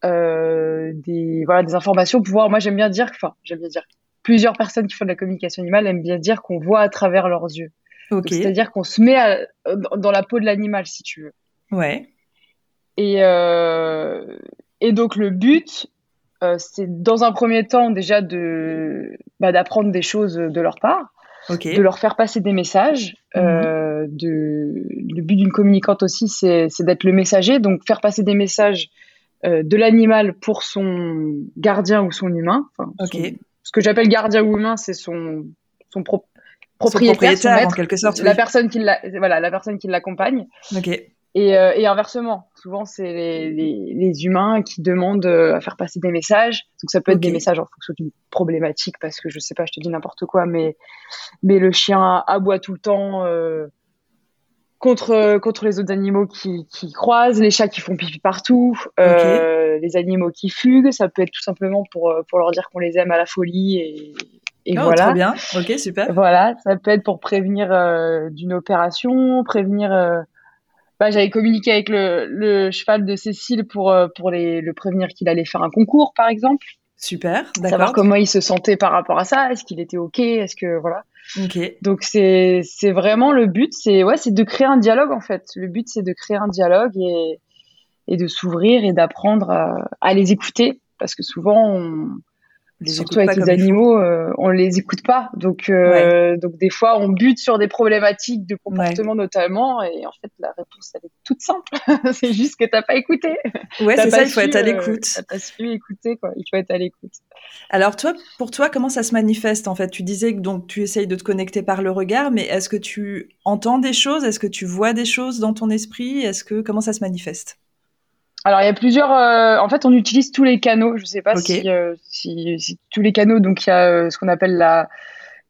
euh, des voilà, des informations. Pouvoir, moi, j'aime bien dire, enfin, j'aime bien dire, plusieurs personnes qui font de la communication animale aiment bien dire qu'on voit à travers leurs yeux. C'est-à-dire qu'on se met dans la peau de l'animal, si tu veux. Ouais. Et, euh, et donc le but, euh, c'est dans un premier temps déjà de bah, d'apprendre des choses de leur part, de leur faire passer des messages. Mhm. Euh, de, le but d'une communicante aussi, c'est d'être le messager, donc faire passer des messages euh, de l'animal pour son gardien ou son humain. ce que j'appelle gardien ou humain, c'est son, son, propriétaire, en quelque sorte. La personne qui la, voilà, la personne qui l'accompagne. Et, inversement, souvent c'est les, les, les, humains qui demandent euh, à faire passer des messages. Donc ça peut être des messages en fonction d'une problématique, parce que je sais pas, je te dis n'importe quoi, mais mais le chien aboie tout le temps euh, contre contre les autres animaux qui, qui croisent, les chats qui font pipi partout, euh, les animaux qui fuguent. Ça peut être tout simplement pour pour leur dire qu'on les aime à la folie et et oh, voilà. Trop bien. Ok, super. Voilà, ça peut être pour prévenir d'une opération, prévenir bah, j'avais communiqué avec le, le, cheval de Cécile pour, euh, pour les, le prévenir qu'il allait faire un concours, par exemple. Super, d'accord. Savoir comment il se sentait par rapport à ça, est-ce qu'il était OK, est-ce que voilà. Ok. Donc c'est c'est vraiment le but, c'est ouais, c'est de créer un dialogue en fait. Le but c'est de créer un dialogue et et de s'ouvrir et d'apprendre à, à, les écouter parce que souvent on, Surtout avec les animaux, euh, on les écoute pas. Donc, euh, donc des fois, on bute sur des problématiques de comportement notamment, et en fait, la réponse elle est toute simple. (laughs) c'est juste que t'as pas écouté. Ouais, c'est ça. Il faut être à euh, l'écoute. t'as pas su écouter, quoi. Il faut être à l'écoute. Alors toi, pour toi, comment ça se manifeste en fait? Tu disais que donc tu essayes de te connecter par le regard, mais est-ce que tu entends des choses? Est-ce que tu vois des choses dans ton esprit? Est-ce que comment ça se manifeste? Alors il y a plusieurs. Euh, en fait, on utilise tous les canaux. Je ne sais pas euh, si, si, tous les canaux. Donc il y a euh, ce qu'on appelle la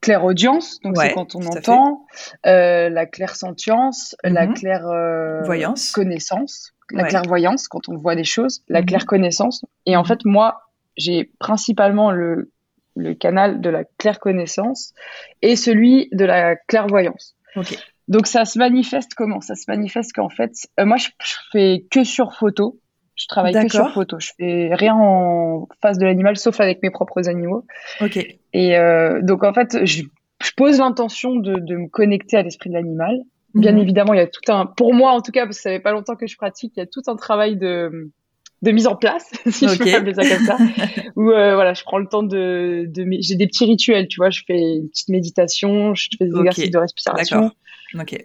claire audience. Donc c'est quand on entend la claire sentience, la mhm. claire voyance, connaissance, la claire voyance quand on voit des choses, la mhm. claire connaissance. Et en mhm. fait, moi, j'ai principalement le le canal de la claire connaissance et celui de la clairvoyance. Donc ça se manifeste comment? Ça se manifeste qu'en fait, moi je, je, fais que sur photo. Je travaille que sur photo. Je fais rien en face de l'animal, sauf avec mes propres animaux. Ok. Et euh, donc en fait, je, je pose l'intention de, de, me connecter à l'esprit de l'animal. Bien mhm. évidemment, il y a tout un, pour moi en tout cas, parce que ça fait pas longtemps que je pratique, il y a tout un travail de de mise en place, (laughs) si je peux appeler ça comme ça. (laughs) Où euh, voilà, je prends le temps de, de j'ai des petits rituels, tu vois, je fais une petite méditation, je fais des exercices de respiration. Ok.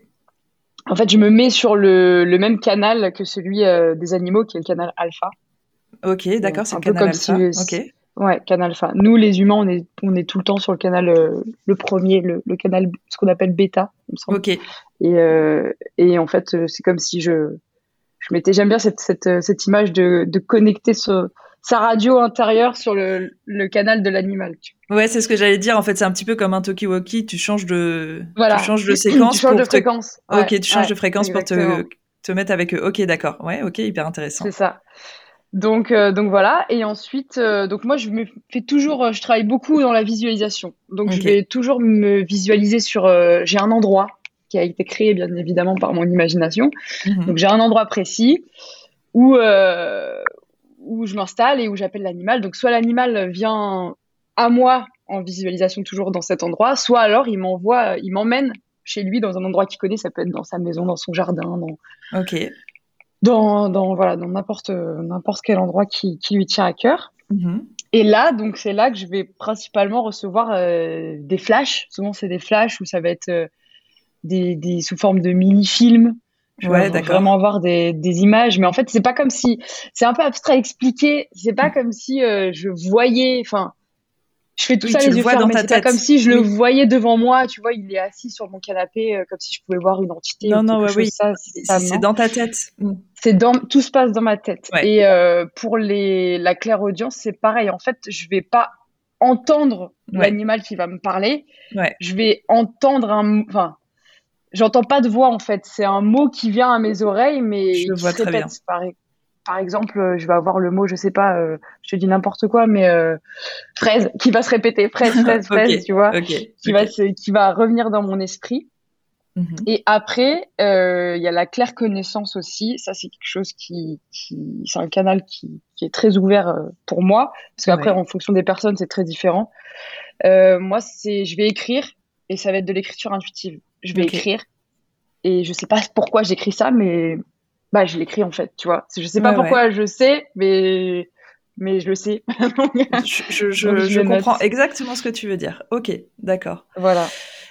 En fait, je me mets sur le, le même canal que celui euh, des animaux, qui est le canal alpha. Ok, d'accord, c'est le canal alpha. ok. Ouais, canal alpha. Nous, les humains, on est, on est tout le temps sur le canal, euh, le premier, le, le, canal, ce qu'on appelle bêta, il me semble. Ok. Et, euh, et en fait, c'est comme si je, je m'étais, j'aime bien cette, cette, cette image de, de connecter ce, sa radio intérieure sur le, le canal de l'animal. Ouais, c'est ce que j'allais dire. En fait, c'est un petit peu comme un talkie-walkie. Tu changes de, voilà. tu changes de (clears throat) séquence. tu changes de fréquence. ok, tu changes de fréquence pour te, te mettre avec eux. Ok, d'accord. Ouais, ok, hyper intéressant. C'est ça. Donc, euh, donc voilà. Et ensuite, euh, donc moi, je me fais toujours, euh, je travaille beaucoup dans la visualisation. Donc, je vais toujours me visualiser sur. euh, j'ai un endroit qui a été créé, bien évidemment, par mon imagination. Mhm. Donc, j'ai un endroit précis où, où je m'installe et où j'appelle l'animal. Donc, soit l'animal vient à moi en visualisation toujours dans cet endroit, soit alors il m'envoie, il m'emmène chez lui dans un endroit qu'il connaît. Ça peut être dans sa maison, dans son jardin, dans Ok. dans, dans voilà dans n'importe n'importe quel endroit qui, qui lui tient à cœur. Mhm. Et là, donc c'est là que je vais principalement recevoir euh, des flashs. Souvent, c'est des flashs où ça va être euh, des, des sous forme de mini-films. Je Ouais, vraiment avoir des, des images, mais en fait, c'est pas comme si c'est un peu abstrait à expliquer. C'est pas comme si euh, je voyais. Enfin, je fais tout Oui, ça tu les le yeux fermés. C'est pas comme si je le voyais devant moi. Tu vois, il est assis sur mon canapé, euh, comme si je pouvais voir une entité. Non, ou non, ouais, chose. oui. Ça, C'est dans ta tête. Mhm. C'est dans tout se passe dans ma tête. Ouais. Et euh, pour les la clairaudience, c'est pareil. En fait, je vais pas entendre Ouais. l'animal qui va me parler. Je vais entendre un enfin j'entends pas de voix en fait, c'est un mot qui vient à mes oreilles mais Je qui vois se très répète par par exemple, euh, je vais avoir le mot, je sais pas, euh, je te dis n'importe quoi, mais euh, fraise, qui va se répéter, fraise, (laughs) fraise, fraise, tu vois, qui va se, qui va revenir dans mon esprit. Mhm. Et après, euh, il y a la claire connaissance aussi. Ça, c'est quelque chose qui, qui c'est un canal qui, qui est très ouvert pour moi, parce qu'après, Ouais. en fonction des personnes, c'est très différent. Moi, c'est, je vais écrire et ça va être de l'écriture intuitive. Je vais écrire et je sais pas pourquoi j'écris ça, mais bah, je l'écris en fait, tu vois. Je sais pas Ouais, pourquoi je sais, mais mais je le sais. (laughs) Je, comprends exactement ce que tu veux dire. Ok, d'accord. voilà.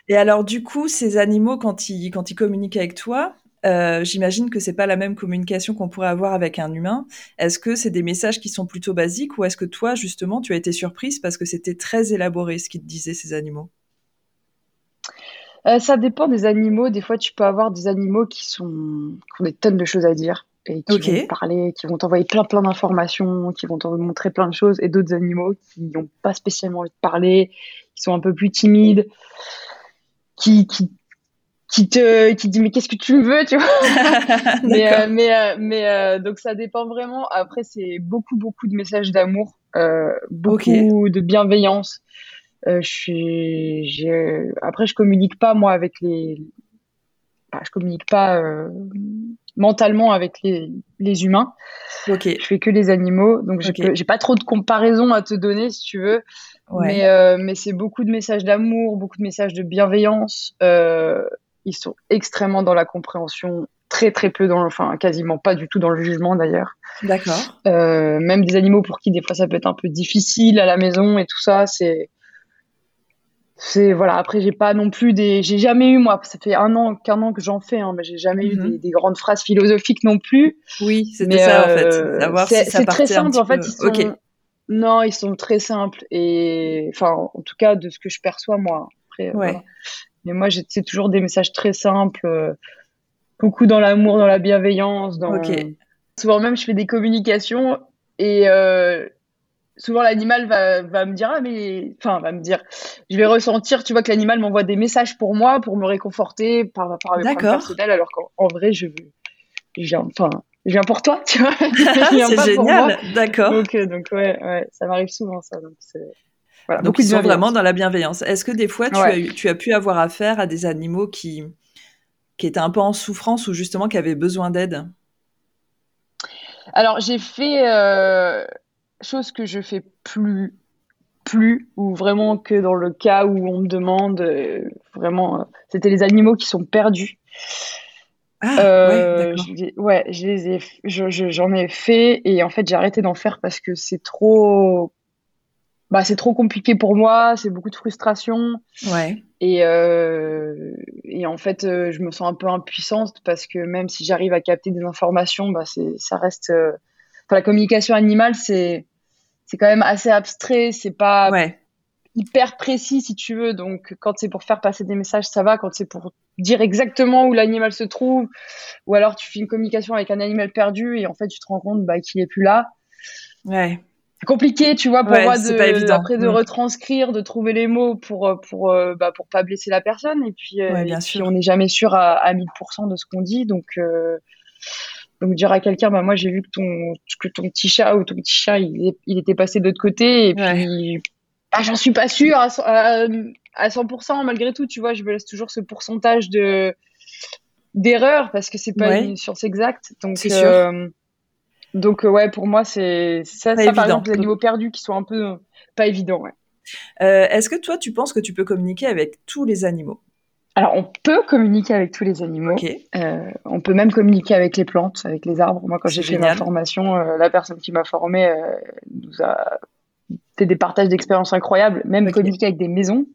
Et alors, du coup, ces animaux, quand ils, quand ils communiquent avec toi, euh, j'imagine que c'est pas la même communication qu'on pourrait avoir avec un humain. Est-ce que c'est des messages qui sont plutôt basiques ou est-ce que toi, justement, tu as été surprise parce que c'était très élaboré ce qu'ils te disaient, ces animaux? Euh, ça dépend des animaux. Des fois, tu peux avoir des animaux qui sont qui ont des tonnes de choses à dire et qui Ok. vont parler, qui vont t'envoyer plein plein d'informations, qui vont te montrer plein de choses, et d'autres animaux qui n'ont pas spécialement envie de parler, qui sont un peu plus timides, qui qui qui te qui te dit mais qu'est-ce que tu veux, tu vois? (laughs) Mais euh, mais euh, mais euh, donc ça dépend vraiment. Après, c'est beaucoup beaucoup de messages d'amour, beaucoup de bienveillance. Euh, je suis, j'ai- après, je communique pas moi avec les, enfin, je communique pas euh, mentalement avec les les humains. Ok, Je fais que les animaux, donc j'ai Ok. peu- j'ai pas trop de comparaison à te donner si tu veux. ouais. Mais euh, mais c'est beaucoup de messages d'amour, beaucoup de messages de bienveillance. Ils sont extrêmement dans la compréhension, très très peu dans, le, enfin quasiment pas du tout dans le jugement d'ailleurs. D'accord. Même des animaux pour qui des fois ça peut être un peu difficile à la maison et tout ça, c'est c'est voilà. Après j'ai pas non plus des, j'ai jamais eu moi, ça fait un an qu'un an que j'en fais, hein, mais j'ai jamais eu Mhm. des, des grandes phrases philosophiques non plus. Oui, c'était ça en euh, fait. C'est si très simple en fait. Ils sont... Non, ils sont très simples et enfin en tout cas de ce que je perçois moi. Après, ouais. voilà. Mais moi c'est toujours des messages très simples, euh, beaucoup dans l'amour, dans la bienveillance, dans souvent même je fais des communications et euh, souvent l'animal va, va me dire ah mais enfin va me dire je vais ressentir tu vois que l'animal m'envoie des messages pour moi pour me réconforter par à mes personnels alors qu'en en vrai je je viens enfin je viens pour toi tu vois (laughs) (laughs) c'est génial. D'accord. donc euh, donc ouais ouais ça m'arrive souvent ça donc c'est voilà Donc beaucoup ils sont vraiment dans la bienveillance. Est-ce que des fois tu, Ouais. as, eu- tu as pu avoir affaire à des animaux qui, qui étaient un peu en souffrance ou justement qui avaient besoin d'aide? Alors, j'ai fait euh, chose que je fais plus, plus, ou vraiment que dans le cas où on me demande, euh, vraiment, euh, c'était les animaux qui sont perdus. Ah, Euh, ouais, je les- ouais, je les ai, je- je- j'en ai fait et en fait j'ai arrêté d'en faire parce que c'est trop, bah c'est trop compliqué pour moi, c'est beaucoup de frustration. Ouais. Et, euh, et en fait, euh, je me sens un peu impuissante parce que même si j'arrive à capter des informations, bah c'est, ça reste. euh, Enfin, la communication animale, c'est, c'est quand même assez abstrait, c'est pas Ouais. hyper précis si tu veux. Donc, quand c'est pour faire passer des messages, ça va. Quand c'est pour dire exactement où l'animal se trouve, ou alors tu fais une communication avec un animal perdu et en fait, tu te rends compte bah, qu'il est plus là. Ouais. C'est compliqué, tu vois, pour Ouais, moi, de, après de Mm. retranscrire, de trouver les mots pour, pour, euh, bah, pour pas blesser la personne. Et puis, euh, et puis on n'est jamais sûr à, à 1000% de ce qu'on dit. Donc, euh, Donc dire à quelqu'un, bah moi j'ai vu que ton que ton petit chat ou ton petit chien il, il était passé de l'autre côté et puis bah, j'en suis pas sûre à, à, 100% malgré tout. Tu vois, je me laisse toujours ce pourcentage de d'erreur parce que c'est pas une science exacte. Donc. Euh, donc ouais, pour moi c'est ça, ça par exemple les animaux perdus qui sont un peu euh, pas évidents. Ouais. Euh, Est-ce que toi tu penses que tu peux communiquer avec tous les animaux? Alors, on peut communiquer avec tous les animaux. Euh, on peut même communiquer avec les plantes, avec les arbres. Moi, quand j'ai fait ma formation, euh, la personne qui m'a formé euh, nous a fait des partages d'expériences incroyables, même communiquer avec des maisons.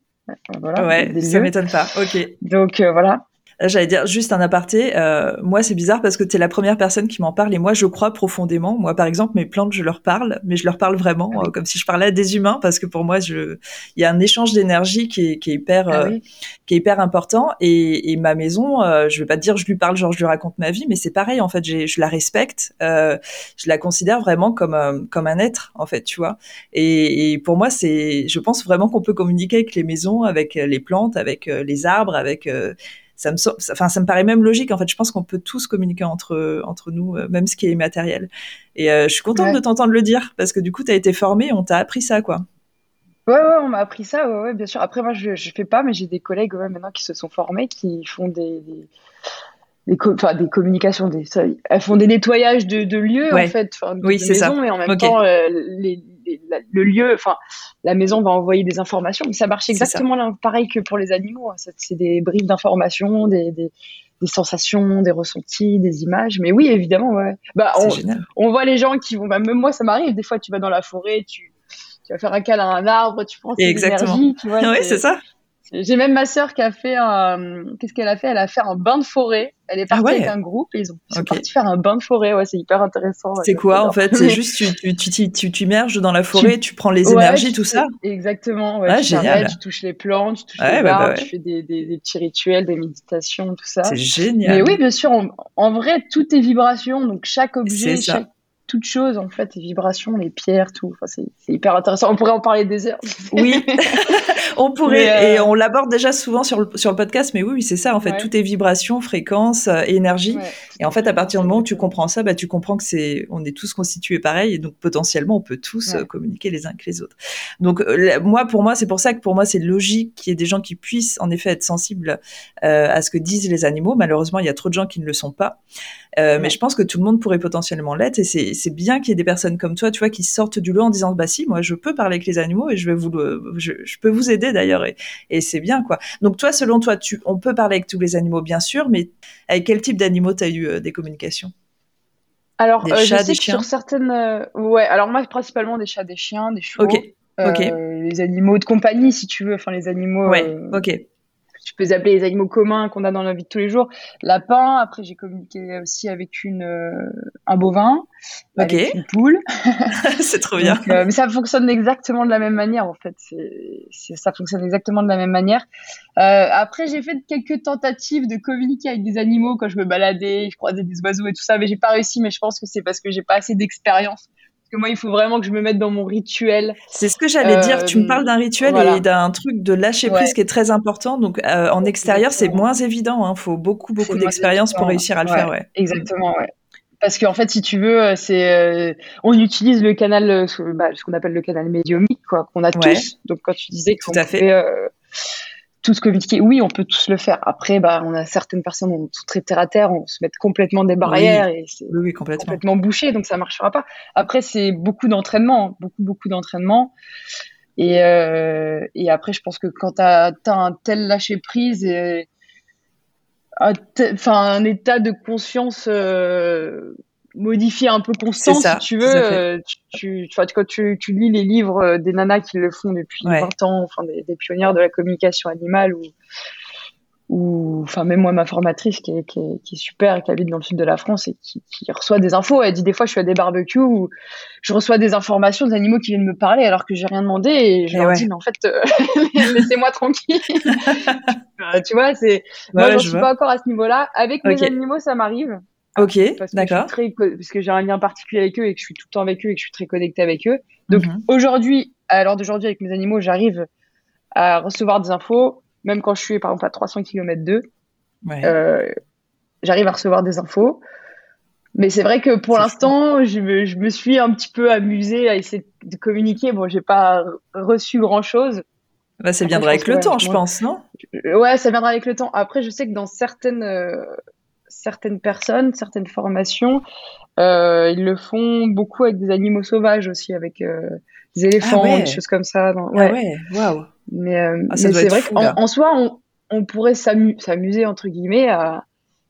Voilà, ouais, ça m'étonne pas. Ok. Donc voilà. J'allais dire juste un aparté. Euh, moi, c'est bizarre parce que tu es la première personne qui m'en parle et moi, je crois profondément. Moi, par exemple, mes plantes, je leur parle, mais je leur parle vraiment ah euh, comme si je parlais à des humains parce que pour moi, je, il y a un échange d'énergie qui est, qui est hyper, ah euh, qui est hyper important. Et, et ma maison, euh, je vais pas te dire je lui parle, genre je lui raconte ma vie, mais c'est pareil en fait. Je la respecte, je la considère vraiment comme comme un être en fait, tu vois. Et, et pour moi, c'est, je pense vraiment qu'on peut communiquer avec les maisons, avec les plantes, avec les arbres, avec ça me, enfin, ça me paraît même logique. En fait, je pense qu'on peut tous communiquer entre entre nous, euh, même ce qui est immatériel. Et euh, je suis contente de t'entendre le dire parce que du coup, tu as été formée, on t'a appris ça, quoi. Ouais, ouais, on m'a appris ça, ouais, ouais, bien sûr. Après, moi, je, je fais pas, mais j'ai des collègues ouais, maintenant qui se sont formés, qui font des, des, des, des communications, des, elles font des nettoyages de, de lieux, en fait, de, oui, c'est ça. et en même temps, euh, les, le lieu, enfin, la maison va envoyer des informations. Mais ça marche exactement pareil que pour les animaux. Hein. C'est des briefs d'informations, des, des, sensations, des ressentis, des images. Mais oui, évidemment, ouais. Bah, on, on, voit les gens qui vont, bah, même moi, ça m'arrive. Des fois, tu vas dans la forêt, tu, tu vas faire un câlin à un arbre, tu prends tes énergies, tu vois. (laughs) Oui, c'est ça. J'ai même ma sœur qui a fait un. Qu'est-ce qu'elle a fait? Elle a fait un bain de forêt. Elle est ah partie avec un groupe et ils ont sont partis faire un bain de forêt. Ouais, c'est hyper intéressant. C'est quoi en fait? C'est (laughs) juste tu tu tu t'immerges dans la forêt, tu, prends les énergies, tout ça? Exactement. Ouais, ah, tu génial. Tu touches les plantes, tu touches les bah, arbres, tu fais des, des, des, petits rituels, des méditations, tout ça. C'est génial. Mais oui, bien sûr. en vrai, tout est vibration. Donc chaque objet, chaque toute chose en fait, les vibrations, les pierres, tout. Enfin, c'est hyper intéressant. On pourrait en parler des heures. Oui, (laughs) on pourrait. Et euh, on l'aborde déjà souvent sur le, sur le podcast, mais oui, oui c'est ça en fait. Tout est vibration, fréquence, euh, énergie. Et en fait, à partir du moment où tu comprends ça, bah, tu comprends que c'est, on est tous constitués pareil, et donc potentiellement, on peut tous euh, communiquer les uns que les autres. Donc moi, pour moi, c'est pour ça que pour moi, c'est logique qu'il y ait des gens qui puissent en effet être sensibles à ce que disent les animaux. Malheureusement, il y a trop de gens qui ne le sont pas. Mais je pense que tout le monde pourrait potentiellement l'être, et c'est c'est bien qu'il y ait des personnes comme toi, tu vois, qui sortent du lot en disant bah si, moi je peux parler avec les animaux et je vais vous, je, peux vous aider d'ailleurs et, c'est bien quoi. Donc toi, selon toi, tu, on peut parler avec tous les animaux bien sûr, mais avec quel type d'animaux tu as eu euh, des communications? Alors des euh, chats, des chiens. sur certaines, euh, ouais, alors moi principalement des chats, des chiens, des chevaux. Ok. les animaux de compagnie, si tu veux, enfin les animaux. Ouais. Ok je peux les appeler les animaux communs qu'on a dans la vie de tous les jours. Lapin, après j'ai communiqué aussi avec une euh, un bovin, avec une poule. (laughs) c'est trop bien. Euh, mais ça fonctionne exactement de la même manière en fait. C'est, ça fonctionne exactement de la même manière. Euh, après j'ai fait quelques tentatives de communiquer avec des animaux quand je me baladais, je croisais des oiseaux et tout ça, mais j'ai pas réussi. Mais je pense que c'est parce que j'ai pas assez d'expérience parce que moi, il faut vraiment que je me mette dans mon rituel. C'est ce que j'allais dire. Tu me parles d'un rituel et d'un truc de lâcher prise qui est très important. Donc, euh, en extérieur, c'est moins évident. Il hein. faut beaucoup, beaucoup d'expérience pour réussir à le faire. Ouais. Exactement, ouais. Parce qu'en fait, si tu veux, euh, c'est euh, on utilise le canal, bah, ce qu'on appelle le canal médiumique, quoi, qu'on a tous. Donc, quand tu disais qu'on pouvait tous communiquer. Oui, on peut tous le faire. Après, bah, on a certaines personnes, on sont très terre à terre, on se met complètement des barrières et c'est complètement. bouché, donc ça marchera pas. Après, c'est beaucoup d'entraînement, beaucoup, beaucoup d'entraînement. Et, euh, et après, je pense que quand tu as, un tel lâcher prise et enfin un état de conscience euh, modifier un peu constant, si tu veux. Euh, tu, tu, quand tu, tu, lis les livres euh, des nanas qui le font depuis 20 ans, enfin des, des, pionnières de la communication animale, ou, ou enfin même moi ma formatrice qui est, qui, est, qui est, super et qui habite dans le sud de la France et qui, qui, reçoit des infos. Elle dit des fois je suis à des barbecues où je reçois des informations des animaux qui viennent me parler alors que j'ai rien demandé et je leur dis mais en fait euh, (laughs) laissez-moi tranquille. (laughs) tu vois c'est moi je suis pas encore à ce niveau-là. Avec mes animaux ça m'arrive. Ok, d'accord. Parce que j'ai un lien particulier avec eux et que je suis tout le temps avec eux et que je suis très connectée avec eux. Donc mhm. aujourd'hui, à l'heure d'aujourd'hui, avec mes animaux, j'arrive à recevoir des infos, même quand je suis par exemple à 300 km d'eux. Euh, j'arrive à recevoir des infos. Mais c'est vrai que pour l'instant, je me, je me suis un petit peu amusée à essayer de communiquer. Bon, j'ai pas reçu grand chose. Bah, ça viendra avec le temps, je pense, non? Ouais, ça viendra avec le temps. Après, je sais que dans certaines, euh, certaines personnes, certaines formations, euh, ils le font beaucoup avec des animaux sauvages aussi, avec euh, des éléphants, Ah ouais. des choses comme ça. Dans- Ah ouais, waouh. Mais, euh, Ah, mais c'est vrai qu'en soi, on, on pourrait s'amu- s'amuser entre guillemets à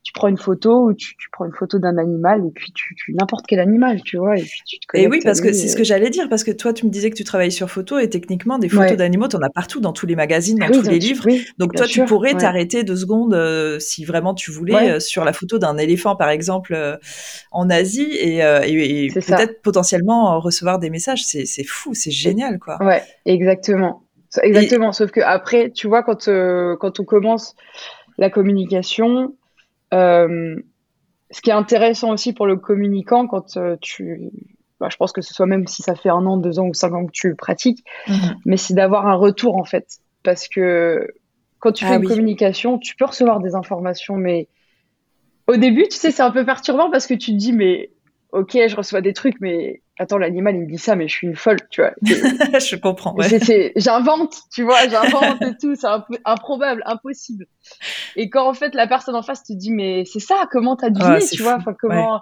tu prends une photo ou tu, tu prends une photo d'un animal et puis tu, tu n'importe quel animal, tu vois, et puis tu te Et oui, parce que c'est ce que j'allais dire, parce que toi, tu me disais que tu travailles sur photo et techniquement, des photos Ouais. d'animaux, t'en as partout dans tous les magazines, dans oui, tous les donc livres. oui, Donc toi, tu pourrais ouais. t'arrêter deux secondes euh, si vraiment tu voulais Ouais. euh, sur la photo d'un éléphant, par exemple, euh, en Asie, et, peut-être potentiellement recevoir des messages. C'est c'est fou, c'est génial, quoi. Ouais, exactement. Exactement. Sauf que après, tu vois, quand, quand on commence la communication, euh, ce qui est intéressant aussi pour le communicant, quand euh, tu, bah, je pense que ce soit même si ça fait un an, deux ans ou cinq ans que tu le pratiques, Mhm. mais c'est d'avoir un retour en fait. Parce que quand tu Ah fais une oui. communication, tu peux recevoir des informations, mais au début, tu sais, c'est un peu perturbant parce que tu te dis, mais ok, je reçois des trucs, mais attends, l'animal il me dit ça, mais je suis une folle, tu vois. (laughs) je comprends. ouais. J'invente, tu vois, j'invente et tout, c'est improbable, impossible. Et quand en fait la personne en face te dit, mais c'est ça, comment t'as deviné, Ah, tu vois, enfin comment.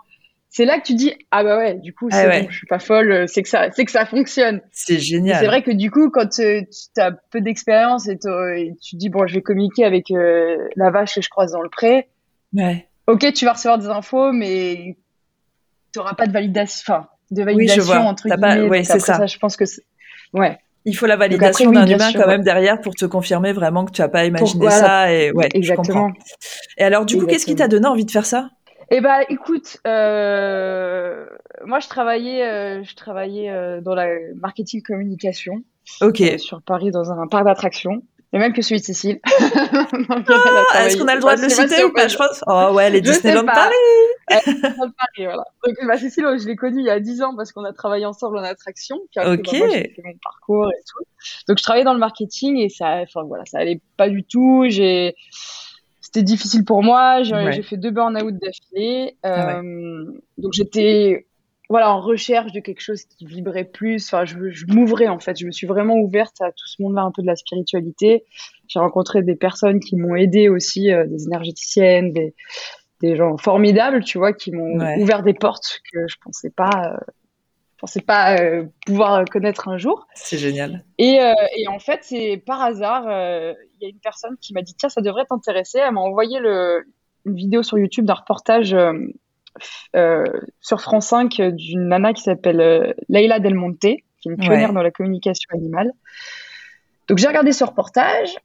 C'est là que tu dis, ah bah ouais, du coup, Ah ouais. bon, je suis pas folle, c'est que ça, c'est que ça fonctionne. C'est génial. C'est vrai que du coup, quand euh, tu as peu d'expérience et, tu dis, bon, je vais communiquer avec euh, la vache que je croise dans le pré, Ouais. ok, tu vas recevoir des infos, mais tu n'auras pas de validation, enfin, de je validation vois. entre T'as pas- guillemets. ouais, c'est ça. Je pense que. Ouais, Il faut la validation oui, d'un humain sûr, quand ouais. même derrière pour te confirmer vraiment que tu as pas imaginé ça. Et ouais, je comprends. exactement. Et alors, du coup, qu'est-ce qui Exactement. t'a donné envie de faire ça? Eh ben, écoute, euh, moi, je travaillais, euh, je travaillais euh, dans la marketing communication Ok. sur Paris dans un parc d'attractions, et même que celui de Cécile. (laughs) Ah, Est-ce qu'on a le droit de le citer ou pas Je pense. Oh ouais, les Disneyland. Paris. (laughs) dans le (laughs) Paris, voilà. Donc, bah, Cécile, je l'ai connue il y a 10 ans parce qu'on a travaillé ensemble en attraction. Puis après, Ok. bah, moi, j'ai fait mon parcours et tout. Donc, je travaillais dans le marketing et ça, enfin, voilà, ça allait pas du tout. J'ai, c'était difficile pour moi. J'ai Ouais. j'ai fait deux burn-out d'affilée. Ah Euh, Donc, j'étais, voilà, en recherche de quelque chose qui vibrait plus. Enfin, je, je m'ouvrais, en fait. Je me suis vraiment ouverte à tout ce monde-là, un peu de la spiritualité. J'ai rencontré des personnes qui m'ont aidé aussi, euh, des énergéticiennes, des, des gens formidables, tu vois, qui m'ont Ouais. ouvert des portes que je pensais pas, euh, je pensais pas euh, pouvoir connaître un jour. C'est génial. Et, euh, et en fait, c'est par hasard, il y a une personne qui m'a dit tiens, ça devrait t'intéresser. Elle m'a envoyé le, une vidéo sur YouTube d'un reportage euh, sur France 5 euh, d'une nana qui s'appelle euh, Leila Del Monte, qui est une pionnière Ouais. dans la communication animale. Donc j'ai regardé ce reportage.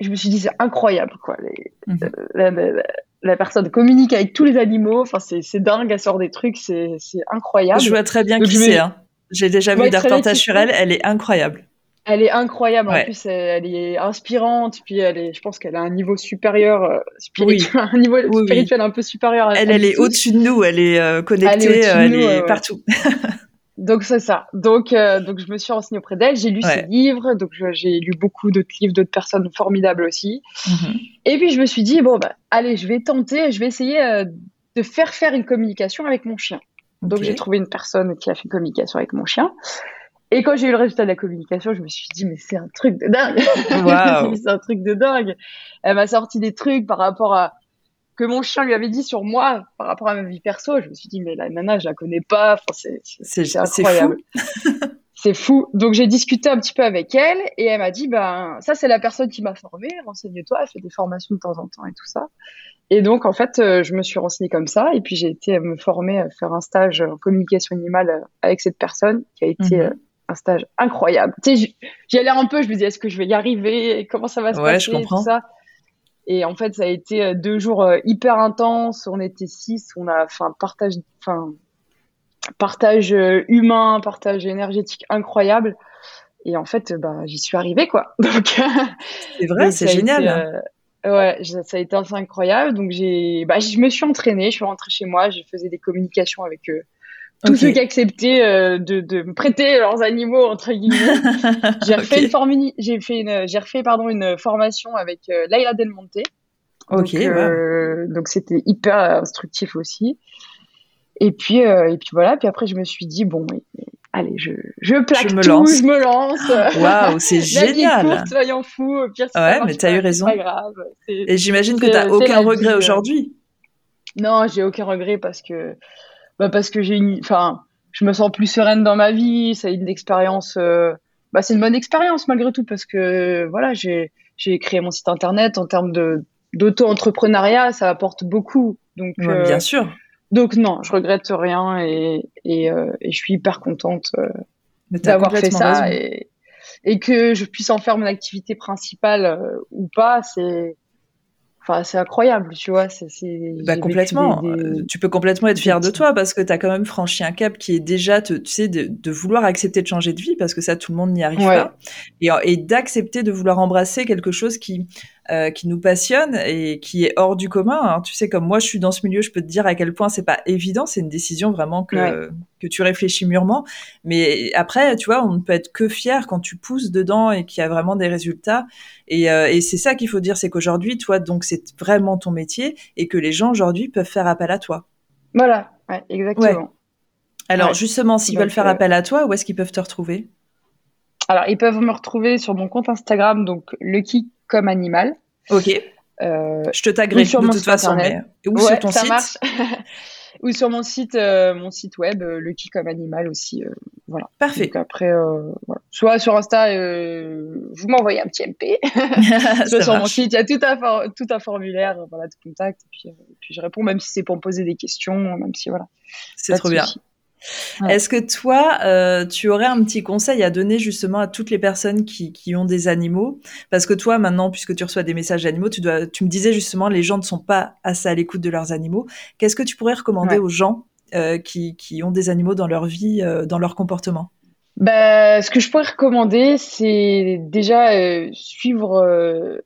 Je me suis dit c'est incroyable quoi. Les- Mhm. la, la- la- la personne communique avec tous les animaux. Enfin c'est c'est dingue. Elle sort des trucs. C'est c'est incroyable. Je vois très bien Donc, qui c'est. hein. J'ai déjà vu des reportages sur elle. Elle est incroyable. Elle est incroyable. Ouais. En plus, elle, elle est inspirante. Puis elle est, je pense qu'elle a un niveau supérieur, euh, spirituel, (laughs) un niveau Oui, oui. spirituel un peu supérieur. À, Elle, à elle est au-dessus de nous. Elle est euh, Elle est connectée. euh, Elle est ouais. partout. (laughs) Donc c'est ça. Donc euh, donc je me suis renseignée auprès d'elle. J'ai lu Ouais. ses livres. Donc j'ai lu beaucoup d'autres livres d'autres personnes formidables aussi. Mhm. Et puis je me suis dit bon bah allez, je vais tenter. Je vais essayer euh, de faire faire une communication avec mon chien. Donc j'ai trouvé une personne qui a fait une communication avec mon chien. Et quand j'ai eu le résultat de la communication, je me suis dit mais c'est un truc de dingue. (laughs) C'est un truc de dingue. Elle m'a sorti des trucs par rapport à que mon chien lui avait dit sur moi par rapport à ma vie perso. Je me suis dit mais la nana, je la connais pas. Enfin, c'est c'est- C'est incroyable. fou. (laughs) C'est fou. Donc j'ai discuté un petit peu avec elle et elle m'a dit ben ça c'est la personne qui m'a formée. Renseigne-toi. Elle fait des formations de temps en temps et tout ça. Et donc en fait euh, je me suis renseignée comme ça et puis j'ai été me former à faire un stage en communication animale euh, avec cette personne qui a été Mhm. Un stage incroyable. Tu sais, j'y- allais un peu, je me disais est-ce que je vais y arriver, comment ça va se Ouais, passer, je comprends. tout ça? Et en fait, ça a été euh, deux jours euh, hyper intenses. On était six, on a fait un partage, enfin, partage euh, humain, partage énergétique incroyable. Et en fait, bah, j'y suis arrivée, quoi. (laughs) Donc, C'est vrai, c'est génial. été, euh, ouais, ça ça a été assez incroyable. Donc, j'ai, bah, je me suis entraînée, je suis rentrée chez moi, je faisais des communications avec eux. Tous Ok. ceux qui acceptaient euh, de, de me prêter leurs animaux, entre guillemets. (laughs) J'ai refait, une formuni- j'ai fait une, j'ai refait pardon, une formation avec euh, Laila Del Monte. Ok, Donc, euh, donc c'était hyper instructif aussi. Et puis, euh, et puis voilà. Puis après, je me suis dit, bon, allez, je, je plaque Je me tout, lance. je me lance. (laughs) Waouh, c'est génial. courte, soyons fous. Au pire, si Ouais, mais t'as eu c'est raison. Pas grave. Et j'imagine que t'as aucun regret aujourd'hui. Non, j'ai aucun regret parce que, bah parce que j'ai une, enfin, je me sens plus sereine dans ma vie. C'est une expérience, euh, bah c'est une bonne expérience malgré tout parce que voilà, j'ai, j'ai créé mon site internet en termes de d'auto-entrepreneuriat, ça apporte beaucoup. Donc, Ouais, euh, bien sûr. donc non, je regrette rien et et, euh, et je suis hyper contente euh, d'avoir fait ça et et que je puisse en faire mon activité principale euh, ou pas, c'est enfin c'est incroyable, tu vois, c'est Bah complètement. des- des- Euh, Tu peux complètement être fier de toi parce que tu as quand même franchi un cap qui est déjà, te- tu sais, de, de vouloir accepter de changer de vie parce que ça, tout le monde n'y arrive Ouais. pas. Et, et d'accepter de vouloir embrasser quelque chose qui, euh, qui nous passionne et qui est hors du commun. hein. Tu sais, comme moi, je suis dans ce milieu, je peux te dire à quel point c'est pas évident. C'est une décision vraiment que, Ouais. que tu réfléchis mûrement. Mais après, tu vois, on ne peut être que fier quand tu pousses dedans et qu'il y a vraiment des résultats. Et, euh, et c'est ça qu'il faut dire, c'est qu'aujourd'hui, toi, donc, c'est vraiment ton métier et que les gens aujourd'hui peuvent faire appel à toi. Voilà, ouais, exactement. Alors Ouais. justement, s'ils veulent faire euh, appel à toi, où est-ce qu'ils peuvent te retrouver? Alors, ils peuvent me retrouver sur mon compte Instagram, donc Lucky comme animal. Ok, Euh, je te taguerai de mon toute site façon, mais ou ouais, sur ton ça site. marche. (laughs) Ou sur mon site, euh, mon site web, euh, Lucky comme animal aussi. euh, voilà. Parfait. Donc après, voilà. soit sur Insta, vous m'envoyez un petit MP. (laughs) (laughs) Soit sur mon site, il y a tout un, for- tout un formulaire, voilà, de contact. Et puis, et puis je réponds, même si c'est pour me poser des questions, même si voilà. C'est trop bien. souci. Ouais. Est-ce que toi, euh, tu aurais un petit conseil à donner justement à toutes les personnes qui, qui ont des animaux? Parce que toi, maintenant, puisque tu reçois des messages d'animaux, tu, dois, tu me disais justement, les gens ne sont pas assez à l'écoute de leurs animaux. Qu'est-ce que tu pourrais recommander Ouais. aux gens euh, qui, qui ont des animaux dans leur vie, euh, dans leur comportement? Bah, ce que je pourrais recommander, c'est déjà suivre,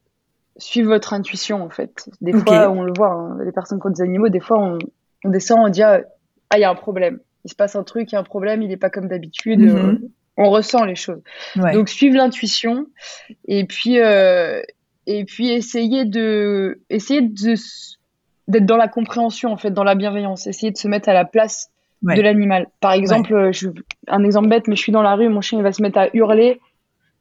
suivre votre intuition, en fait. Des fois, on le voit, hein, les personnes qui ont des animaux, des fois, on, on descend, on dit, ah, il y a un problème. Il se passe un truc, il y a un problème, il n'est pas comme d'habitude. Mhm. euh, on ressent les choses. Ouais. Donc, suivre l'intuition et puis, euh, et puis essayer de, essayer de, d'être dans la compréhension, en fait, dans la bienveillance. Essayer de se mettre à la place Ouais. de l'animal. Par exemple, euh, je, un exemple bête, mais je suis dans la rue, mon chien il va se mettre à hurler.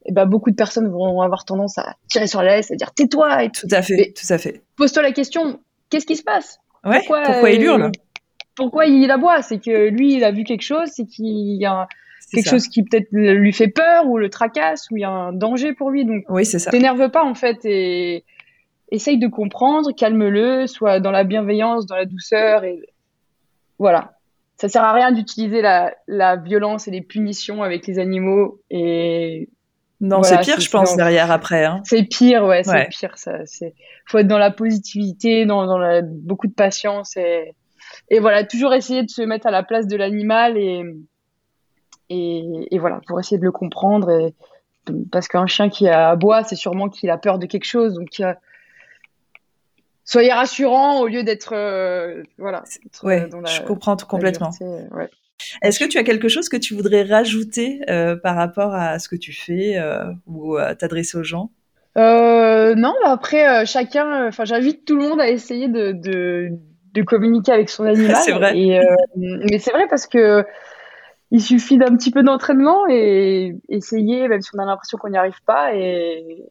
Et ben, beaucoup de personnes vont avoir tendance à tirer sur la laisse, à dire tais-toi et Tout à fait, tout à fait. pose-toi la question, qu'est-ce qui se passe? Ouais, Pourquoi, pourquoi, il hurle? Pourquoi il aboie C'est que lui, il a vu quelque chose, c'est qu'il y a quelque ça. chose qui peut-être lui fait peur ou le tracasse ou il y a un danger pour lui. Donc, Oui, c'est ça. t'énerve pas en fait et essaye de comprendre, calme-le, sois dans la bienveillance, dans la douceur et voilà. Ça sert à rien d'utiliser la, la violence et les punitions avec les animaux et Non, Voilà, c'est pire, je pense, derrière après. Hein. c'est pire, ouais, c'est Ouais. pire. Ça, c'est faut être dans la positivité, dans, dans la, beaucoup de patience et et voilà, toujours essayer de se mettre à la place de l'animal et et, et voilà, pour essayer de le comprendre et parce qu'un chien qui aboie, c'est sûrement qu'il a peur de quelque chose, donc euh, soyez rassurant au lieu d'être euh, voilà. Ouais, euh, dans la- je comprends tout complètement. ouais. Est-ce que tu as quelque chose que tu voudrais rajouter euh, par rapport à ce que tu fais euh, ou à t'adresser aux gens? Euh, non, bah après, euh, chacun, enfin, j'invite tout le monde à essayer de, de, de communiquer avec son animal. (laughs) C'est vrai. Et, euh, mais c'est vrai parce que il suffit d'un petit peu d'entraînement et essayer, même si on a l'impression qu'on n'y arrive pas, et,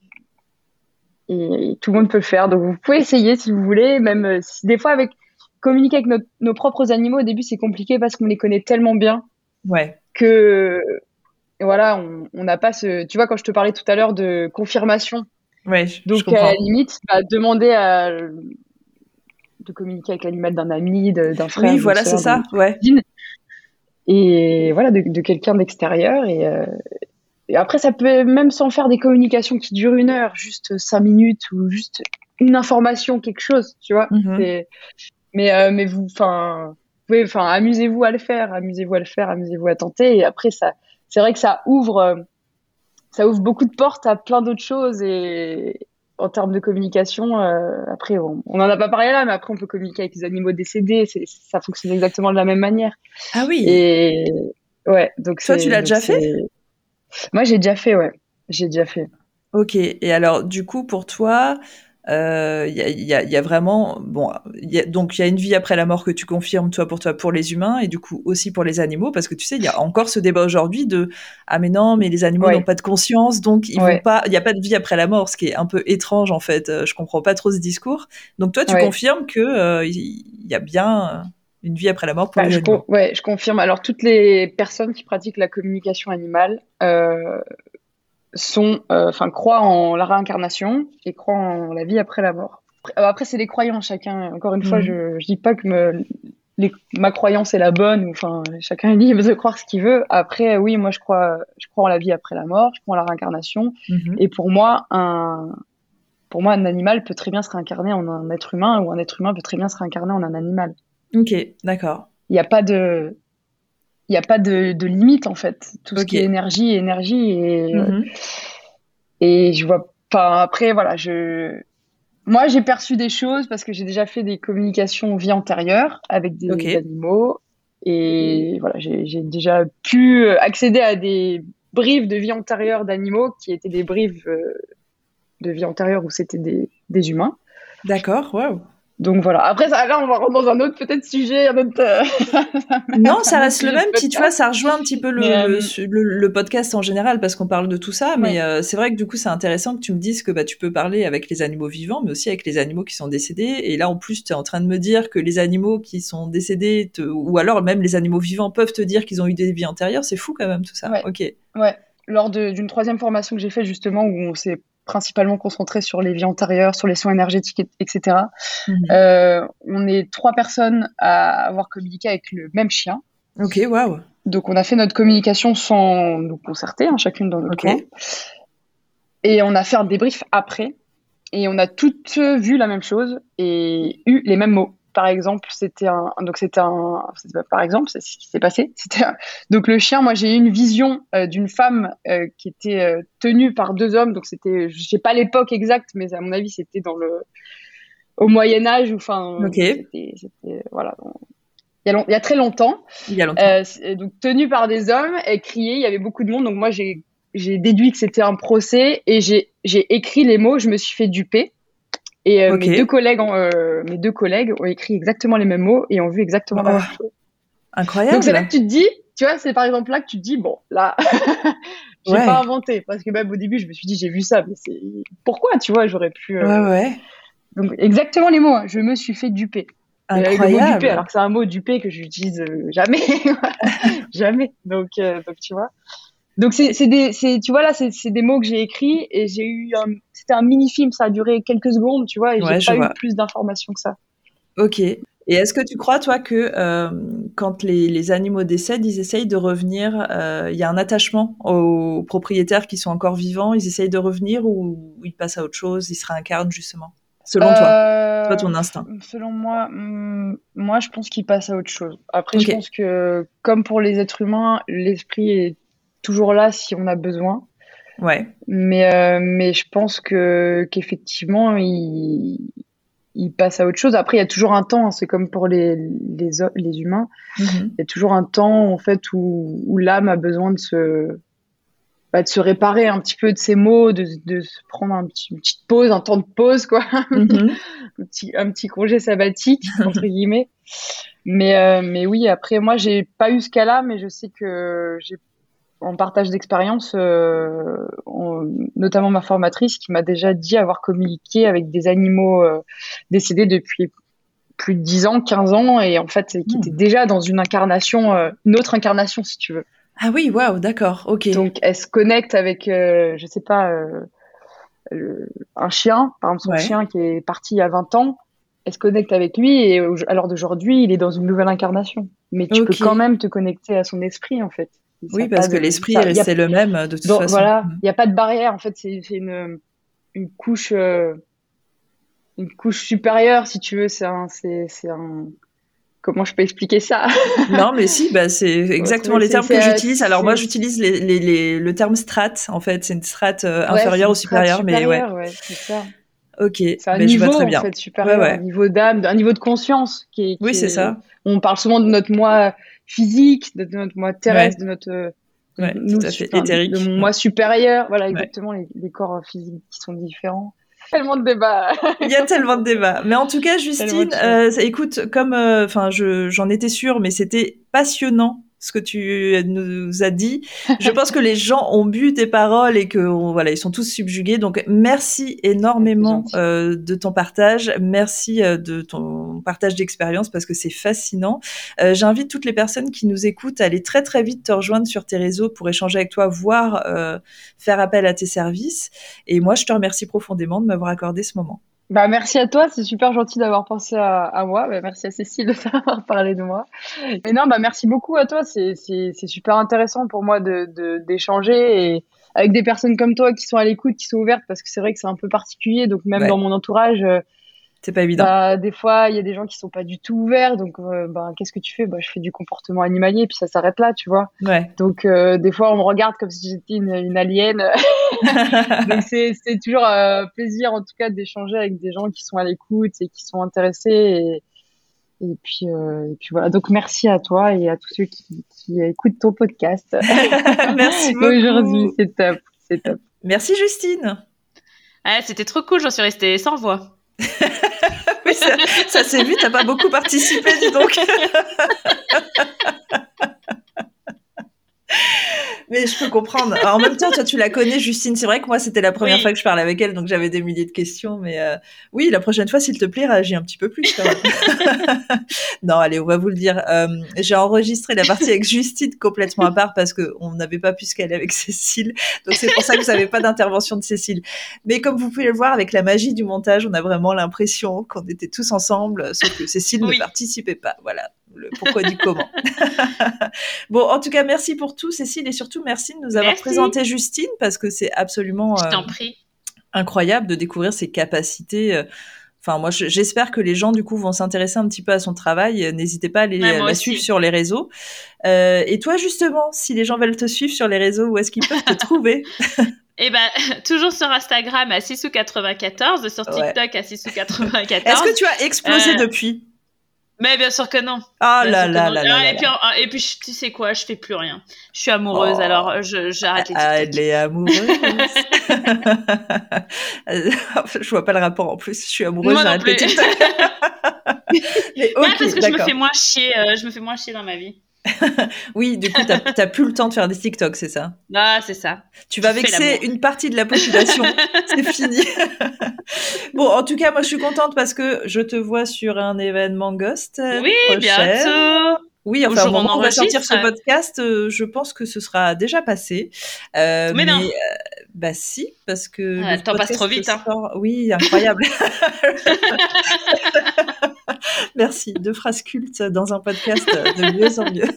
et tout le monde peut le faire. Donc vous pouvez essayer si vous voulez, même euh, si des fois avec communiquer avec notre- nos propres animaux au début c'est compliqué parce qu'on les connaît tellement bien Ouais, que voilà, on n'a pas ce. Tu vois, quand je te parlais tout à l'heure de confirmation. ouais, je, je Donc, à la limite, bah, demander à, de communiquer avec l'animal d'un ami, d'un frère. Oui, voilà, c'est ça. Ouais. Et voilà, de, de quelqu'un d'extérieur. Et, euh, et après, ça peut même sans faire des communications qui durent une heure, juste cinq minutes ou juste une information, quelque chose, tu vois. Mhm. Mais, euh, mais vous, enfin, enfin, amusez-vous à le faire, amusez-vous à le faire, amusez-vous à tenter. Et après, ça, c'est vrai que ça ouvre, euh, ça ouvre beaucoup de portes à plein d'autres choses et en termes de communication, euh, après, on on en a pas parlé là, mais après, on peut communiquer avec les animaux décédés. Ça fonctionne exactement de la même manière. Ah oui. Et ouais, donc Toi, tu l'as déjà fait? Moi, j'ai déjà fait, ouais. J'ai déjà fait. Ok. Et alors, du coup, pour toi, euh, il y, a, y, a, y, a, vraiment bon y a, donc il y a une vie après la mort que tu confirmes toi pour toi pour les humains et du coup aussi pour les animaux parce que tu sais il y a encore ce débat aujourd'hui de ah mais non mais les animaux ouais. n'ont pas de conscience donc ils ouais. vont pas il y a pas de vie après la mort ce qui est un peu étrange en fait je comprends pas trop ce discours donc toi tu ouais. confirmes que euh, il y a bien une vie après la mort pour bah, les je animaux. ouais je confirme alors toutes les personnes qui pratiquent la communication animale euh, sont, enfin, euh, croient en la réincarnation et croient en la vie après la mort. Après, c'est des croyances, chacun. Encore une mmh. fois, je, je dis pas que me, les, ma croyance est la bonne, ou enfin, chacun est libre de croire ce qu'il veut. Après, oui, moi, je crois, je crois en la vie après la mort, je crois en la réincarnation. Mmh. Et pour moi, un, pour moi, un animal peut très bien se réincarner en un être humain, ou un être humain peut très bien se réincarner en un animal. Ok, d'accord. Il n'y a pas de, il n'y a pas de, de, limite en fait. Tout okay. ce qui est énergie, énergie et mm -hmm. et je vois pas. Après voilà, je moi j'ai perçu des choses parce que j'ai déjà fait des communications vie antérieure avec des okay. animaux et voilà j'ai déjà pu accéder à des briefs de vie antérieure d'animaux qui étaient des briefs euh, de vie antérieure où c'était des, des humains. D'accord, waouh. Donc voilà. Après, ça, là, on va rentrer dans un autre peut-être sujet. Un autre, euh... non, ça (laughs) reste le même. Puis tu vois, ça rejoint un petit peu le, euh... le, le, podcast en général parce qu'on parle de tout ça. Mais ouais. euh, c'est vrai que du coup, c'est intéressant que tu me dises que bah, tu peux parler avec les animaux vivants, mais aussi avec les animaux qui sont décédés. Et là, en plus, tu es en train de me dire que les animaux qui sont décédés, te... ou alors même les animaux vivants, peuvent te dire qu'ils ont eu des vies antérieures. C'est fou quand même tout ça. Ouais. Ok. Ouais. Lors d'une troisième formation que j'ai faite justement où on s'est principalement concentré sur les vies antérieures, sur les soins énergétiques, etc. Mmh. Euh, on est trois personnes à avoir communiqué avec le même chien. Ok, waouh. Donc on a fait notre communication sans nous concerter, hein, chacune dans notre okay. coin. Et on a fait un débrief après. Et on a toutes vu la même chose et eu les mêmes mots par exemple, c'était un, donc c'était un, par exemple, c'est ce qui s'est passé. (laughs) C'était donc le chien. Moi, j'ai eu une vision euh, d'une femme euh, qui était euh, tenue par deux hommes. Donc c'était, je sais pas l'époque exacte, mais à mon avis, c'était dans le, au Moyen Âge ou enfin, c'était, voilà. Il y, a il y, a très longtemps. Il y a longtemps. donc tenue par des hommes et criée. Il y avait beaucoup de monde. Donc moi, j'ai, déduit que c'était un procès et j'ai, j'ai écrit les mots. Je me suis fait duper. Et euh, okay. mes, deux collègues ont, euh, mes deux collègues ont écrit exactement les mêmes mots et ont vu exactement oh. la même chose. Incroyable. Donc c'est là que tu te dis, tu vois, c'est par exemple là que tu te dis, bon, là, (laughs) j'ai ouais. pas inventé. Parce que même au début, je me suis dit, j'ai vu ça, mais c'est pourquoi, tu vois, j'aurais pu. Euh... Ouais, ouais. Donc exactement les mots, hein. je me suis fait duper. Incroyable. Le mot duper, alors que c'est un mot duper que j'utilise euh, jamais. (laughs) jamais. Donc, euh, donc, tu vois. Donc c'est des, tu vois là, c'est des mots que j'ai écrits et j'ai eu, c'était un mini-film, ça a duré quelques secondes, tu vois, et ouais, j'ai pas vois. eu plus d'informations que ça. Ok. Et est-ce que tu crois, toi, que euh, quand les, les, animaux décèdent, ils essayent de revenir, euh, il y a un attachement aux propriétaires qui sont encore vivants, ils essayent de revenir ou ils passent à autre chose, ils se réincarnent justement Selon euh, toi, toi, ton instinct. Selon moi, moi, je pense qu'ils passent à autre chose. Après, okay. je pense que, comme pour les êtres humains, l'esprit est toujours là si on a besoin. Ouais. Mais, euh, mais je pense que qu'effectivement, il, il passe à autre chose. Après, il y a toujours un temps, hein, c'est comme pour les, les, les humains, mm -hmm. il y a toujours un temps en fait où, où l'âme a besoin de se, bah, de se réparer un petit peu de ses mots, de, de se prendre un petit, une petite pause, un temps de pause, quoi. (laughs) Mm -hmm. un, petit, un petit congé sabbatique, entre guillemets. Mais, euh, mais oui, après, moi, j'ai pas eu ce cas-là, mais je sais que j'ai en partage d'expérience, euh, notamment ma formatrice qui m'a déjà dit avoir communiqué avec des animaux euh, décédés depuis plus de 10 ans, 15 ans, et en fait, qui mmh. étaient déjà dans une incarnation, euh, une autre incarnation, si tu veux. Ah oui, waouh, d'accord, ok. Donc, elle se connecte avec, euh, je sais pas, un chien, par exemple, son ouais. chien qui est parti il y a 20 ans, elle se connecte avec lui, et à l'heure d'aujourd'hui, il est dans une nouvelle incarnation. Mais tu okay. peux quand même te connecter à son esprit, en fait. Oui, parce que l'esprit est resté le même de toute Donc, façon. Voilà, il n'y a pas de barrière. En fait, c'est une, une couche, euh, une couche supérieure, si tu veux. C'est un, c'est un. Comment je peux expliquer ça? (laughs) Non, mais si, bah, c'est (laughs) exactement les termes que j'utilise. Alors moi, j'utilise les, les, les, le terme strat. En fait, c'est une strate euh, inférieure ou supérieure, mais ouais. ouais c'est ça. Ok, c'est un mais niveau je vois très bien. en fait supérieur, ouais, ouais. un niveau d'âme, un niveau de conscience qui est. Qui oui, c'est ça. On parle souvent de notre moi physique, de notre moi terrestre, ouais. de notre Ouais, nous, tout à fait. Éthérique. Le moi supérieur, voilà, exactement, les, les, corps physiques qui sont différents. (laughs) tellement de débats. Il y a tellement de débats. Mais en tout cas, Justine, euh, écoute, comme, euh, enfin, je j'en étais sûre, mais c'était passionnant ce que tu nous as dit. Je pense que les gens ont bu tes paroles et que voilà, ils sont tous subjugués. Donc merci énormément euh, de ton partage, merci euh, de ton partage d'expérience parce que c'est fascinant. Euh, J'invite toutes les personnes qui nous écoutent à aller très très vite te rejoindre sur tes réseaux pour échanger avec toi, voire euh, faire appel à tes services. Et moi, je te remercie profondément de m'avoir accordé ce moment. Bah, merci à toi, c'est super gentil d'avoir pensé à, à moi. Bah, merci à Cécile de (laughs) faire parler de moi. Et non, bah, merci beaucoup à toi, c'est super intéressant pour moi de d'échanger et avec des personnes comme toi qui sont à l'écoute, qui sont ouvertes, parce que c'est vrai que c'est un peu particulier. Donc même dans mon entourage, euh, c'est pas évident. Bah, des fois, il y a des gens qui sont pas du tout ouverts. Donc, euh, bah, qu'est-ce que tu fais? Bah, Je fais du comportement animalier, puis ça s'arrête là, tu vois. Ouais. Donc, euh, des fois, on me regarde comme si j'étais une, une alien. (laughs) donc, c'est toujours euh, plaisir, en tout cas, d'échanger avec des gens qui sont à l'écoute et qui sont intéressés. Et, et puis, et puis voilà. Donc, merci à toi et à tous ceux qui, qui écoutent ton podcast. (laughs) merci beaucoup. Aujourd'hui, c'est top. C'est top. Merci, Justine. Ah, C'était trop cool. J'en suis restée sans voix. Oui, ça, ça s'est vu, t'as pas beaucoup participé, dis donc. (laughs) Mais je peux comprendre. Alors, en même temps, toi, tu la connais, Justine. C'est vrai que moi, c'était la première Oui. fois que je parlais avec elle, donc j'avais des milliers de questions. Mais euh, oui, la prochaine fois, s'il te plaît, réagis un petit peu plus. Quand même. (laughs) non, allez, on va vous le dire. Euh, J'ai enregistré la partie avec Justine complètement à part parce que on n'avait pas pu se caler avec Cécile. Donc c'est pour ça que vous n'avez pas d'intervention de Cécile. Mais comme vous pouvez le voir, avec la magie du montage, on a vraiment l'impression qu'on était tous ensemble, sauf que Cécile Oui. ne participait pas. Voilà le pourquoi du comment. (laughs) bon, en tout cas, merci pour tout, Cécile, et surtout merci de nous avoir Merci. présenté Justine parce que c'est absolument euh, prie. incroyable de découvrir ses capacités. euh. Enfin, moi, je- j'espère que les gens, du coup, vont s'intéresser un petit peu à son travail. Euh, N'hésitez pas à Ouais, la suivre sur les réseaux. Euh, et toi, justement, si les gens veulent te suivre sur les réseaux, où est-ce qu'ils peuvent te (laughs) trouver? Et ben, (laughs) toujours sur Instagram à Sissou94, sur Ouais. TikTok à Sissou94. Est-ce que tu as explosé Euh, depuis? Mais bien sûr que non. Ah là là là Ah, là là et, puis, et puis, tu sais quoi, je fais plus rien. Je suis amoureuse, Oh. alors je- j'arrête les Ah, elle est amoureuse. (laughs) je vois pas le rapport en plus. Je suis amoureuse, j'arrête les. TikTok. (laughs) Mais Non, ok, parce que je me fais moins chier, euh, je me fais moins chier dans ma vie. (laughs) Oui, du coup, t'as t'as plus le temps de faire des TikTok, c'est ça? Ah, c'est ça. Tu vas vexer une partie de la population. (laughs) c'est fini. (laughs) bon, en tout cas, moi, je suis contente parce que je te vois sur un événement Ghost. euh, Oui, prochain. bientôt. Oui, enfin, au moment on où on va sortir ce podcast, euh, je pense que ce sera déjà passé. Euh, Mais non. euh, bah si, parce que Ah, le temps passe trop vite, hein. sort- Oui, incroyable. (laughs) Merci, deux phrases cultes dans un podcast de mieux en mieux.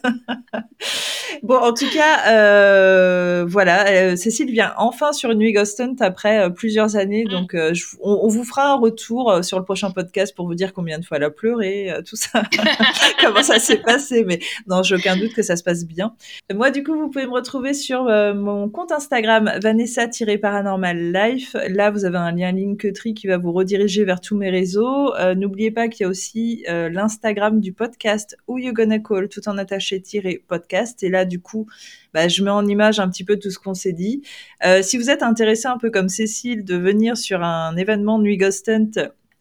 (laughs) bon, en tout cas, euh, voilà, euh, Cécile vient enfin sur Nuit Ghost après euh, plusieurs années, Mm. donc je- on, on vous fera un retour sur le prochain podcast pour vous dire combien de fois elle a pleuré, tout ça, (laughs) comment ça s'est passé, mais non, j'ai aucun doute que ça se passe bien. Moi, du coup, vous pouvez me retrouver sur mon compte Instagram Vanessa-Paranormal Life. Là, vous avez un lien Linktree qui va vous rediriger vers tous mes réseaux. N'oubliez pas qu'il y a aussi euh, l'Instagram du podcast Who You Gonna Call, tout en attaché-podcast. Et là, du coup, bah, je mets en image un petit peu tout ce qu'on s'est dit. Euh, si vous êtes intéressé un peu comme Cécile de venir sur un événement Nuit Ghost Hunt,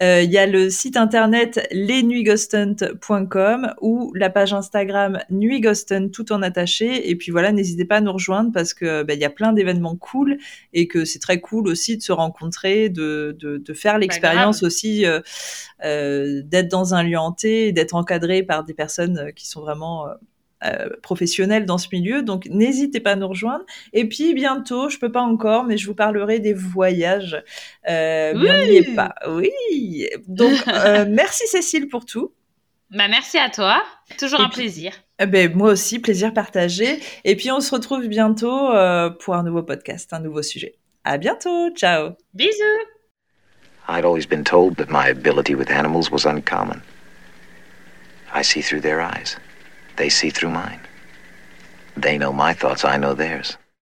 il y a le site internet lesnuitghosthunt.com ou la page Instagram Nuit Ghost Hunt tout en attaché. Et puis voilà, n'hésitez pas à nous rejoindre parce que bah, il y a plein d'événements cool et que c'est très cool aussi de se rencontrer, de, de, de faire l'expérience aussi, euh, euh, d'être dans un lieu hanté, d'être encadré par des personnes euh, qui sont vraiment euh, professionnelles dans ce milieu. Donc n'hésitez pas à nous rejoindre. Et puis bientôt, je peux pas encore, mais je vous parlerai des voyages. Euh, Oui. pas. Oui. Donc (laughs) euh, merci Cécile pour tout. Bah, merci à toi. Toujours Et un puis- plaisir. Eh ben, moi aussi, plaisir partagé. Et puis on se retrouve bientôt euh, pour un nouveau podcast, un nouveau sujet. À bientôt. Ciao. Bisous. I'd always been told that my ability with animals was uncommon. I see through their eyes. They see through mine. They know my thoughts, I know theirs.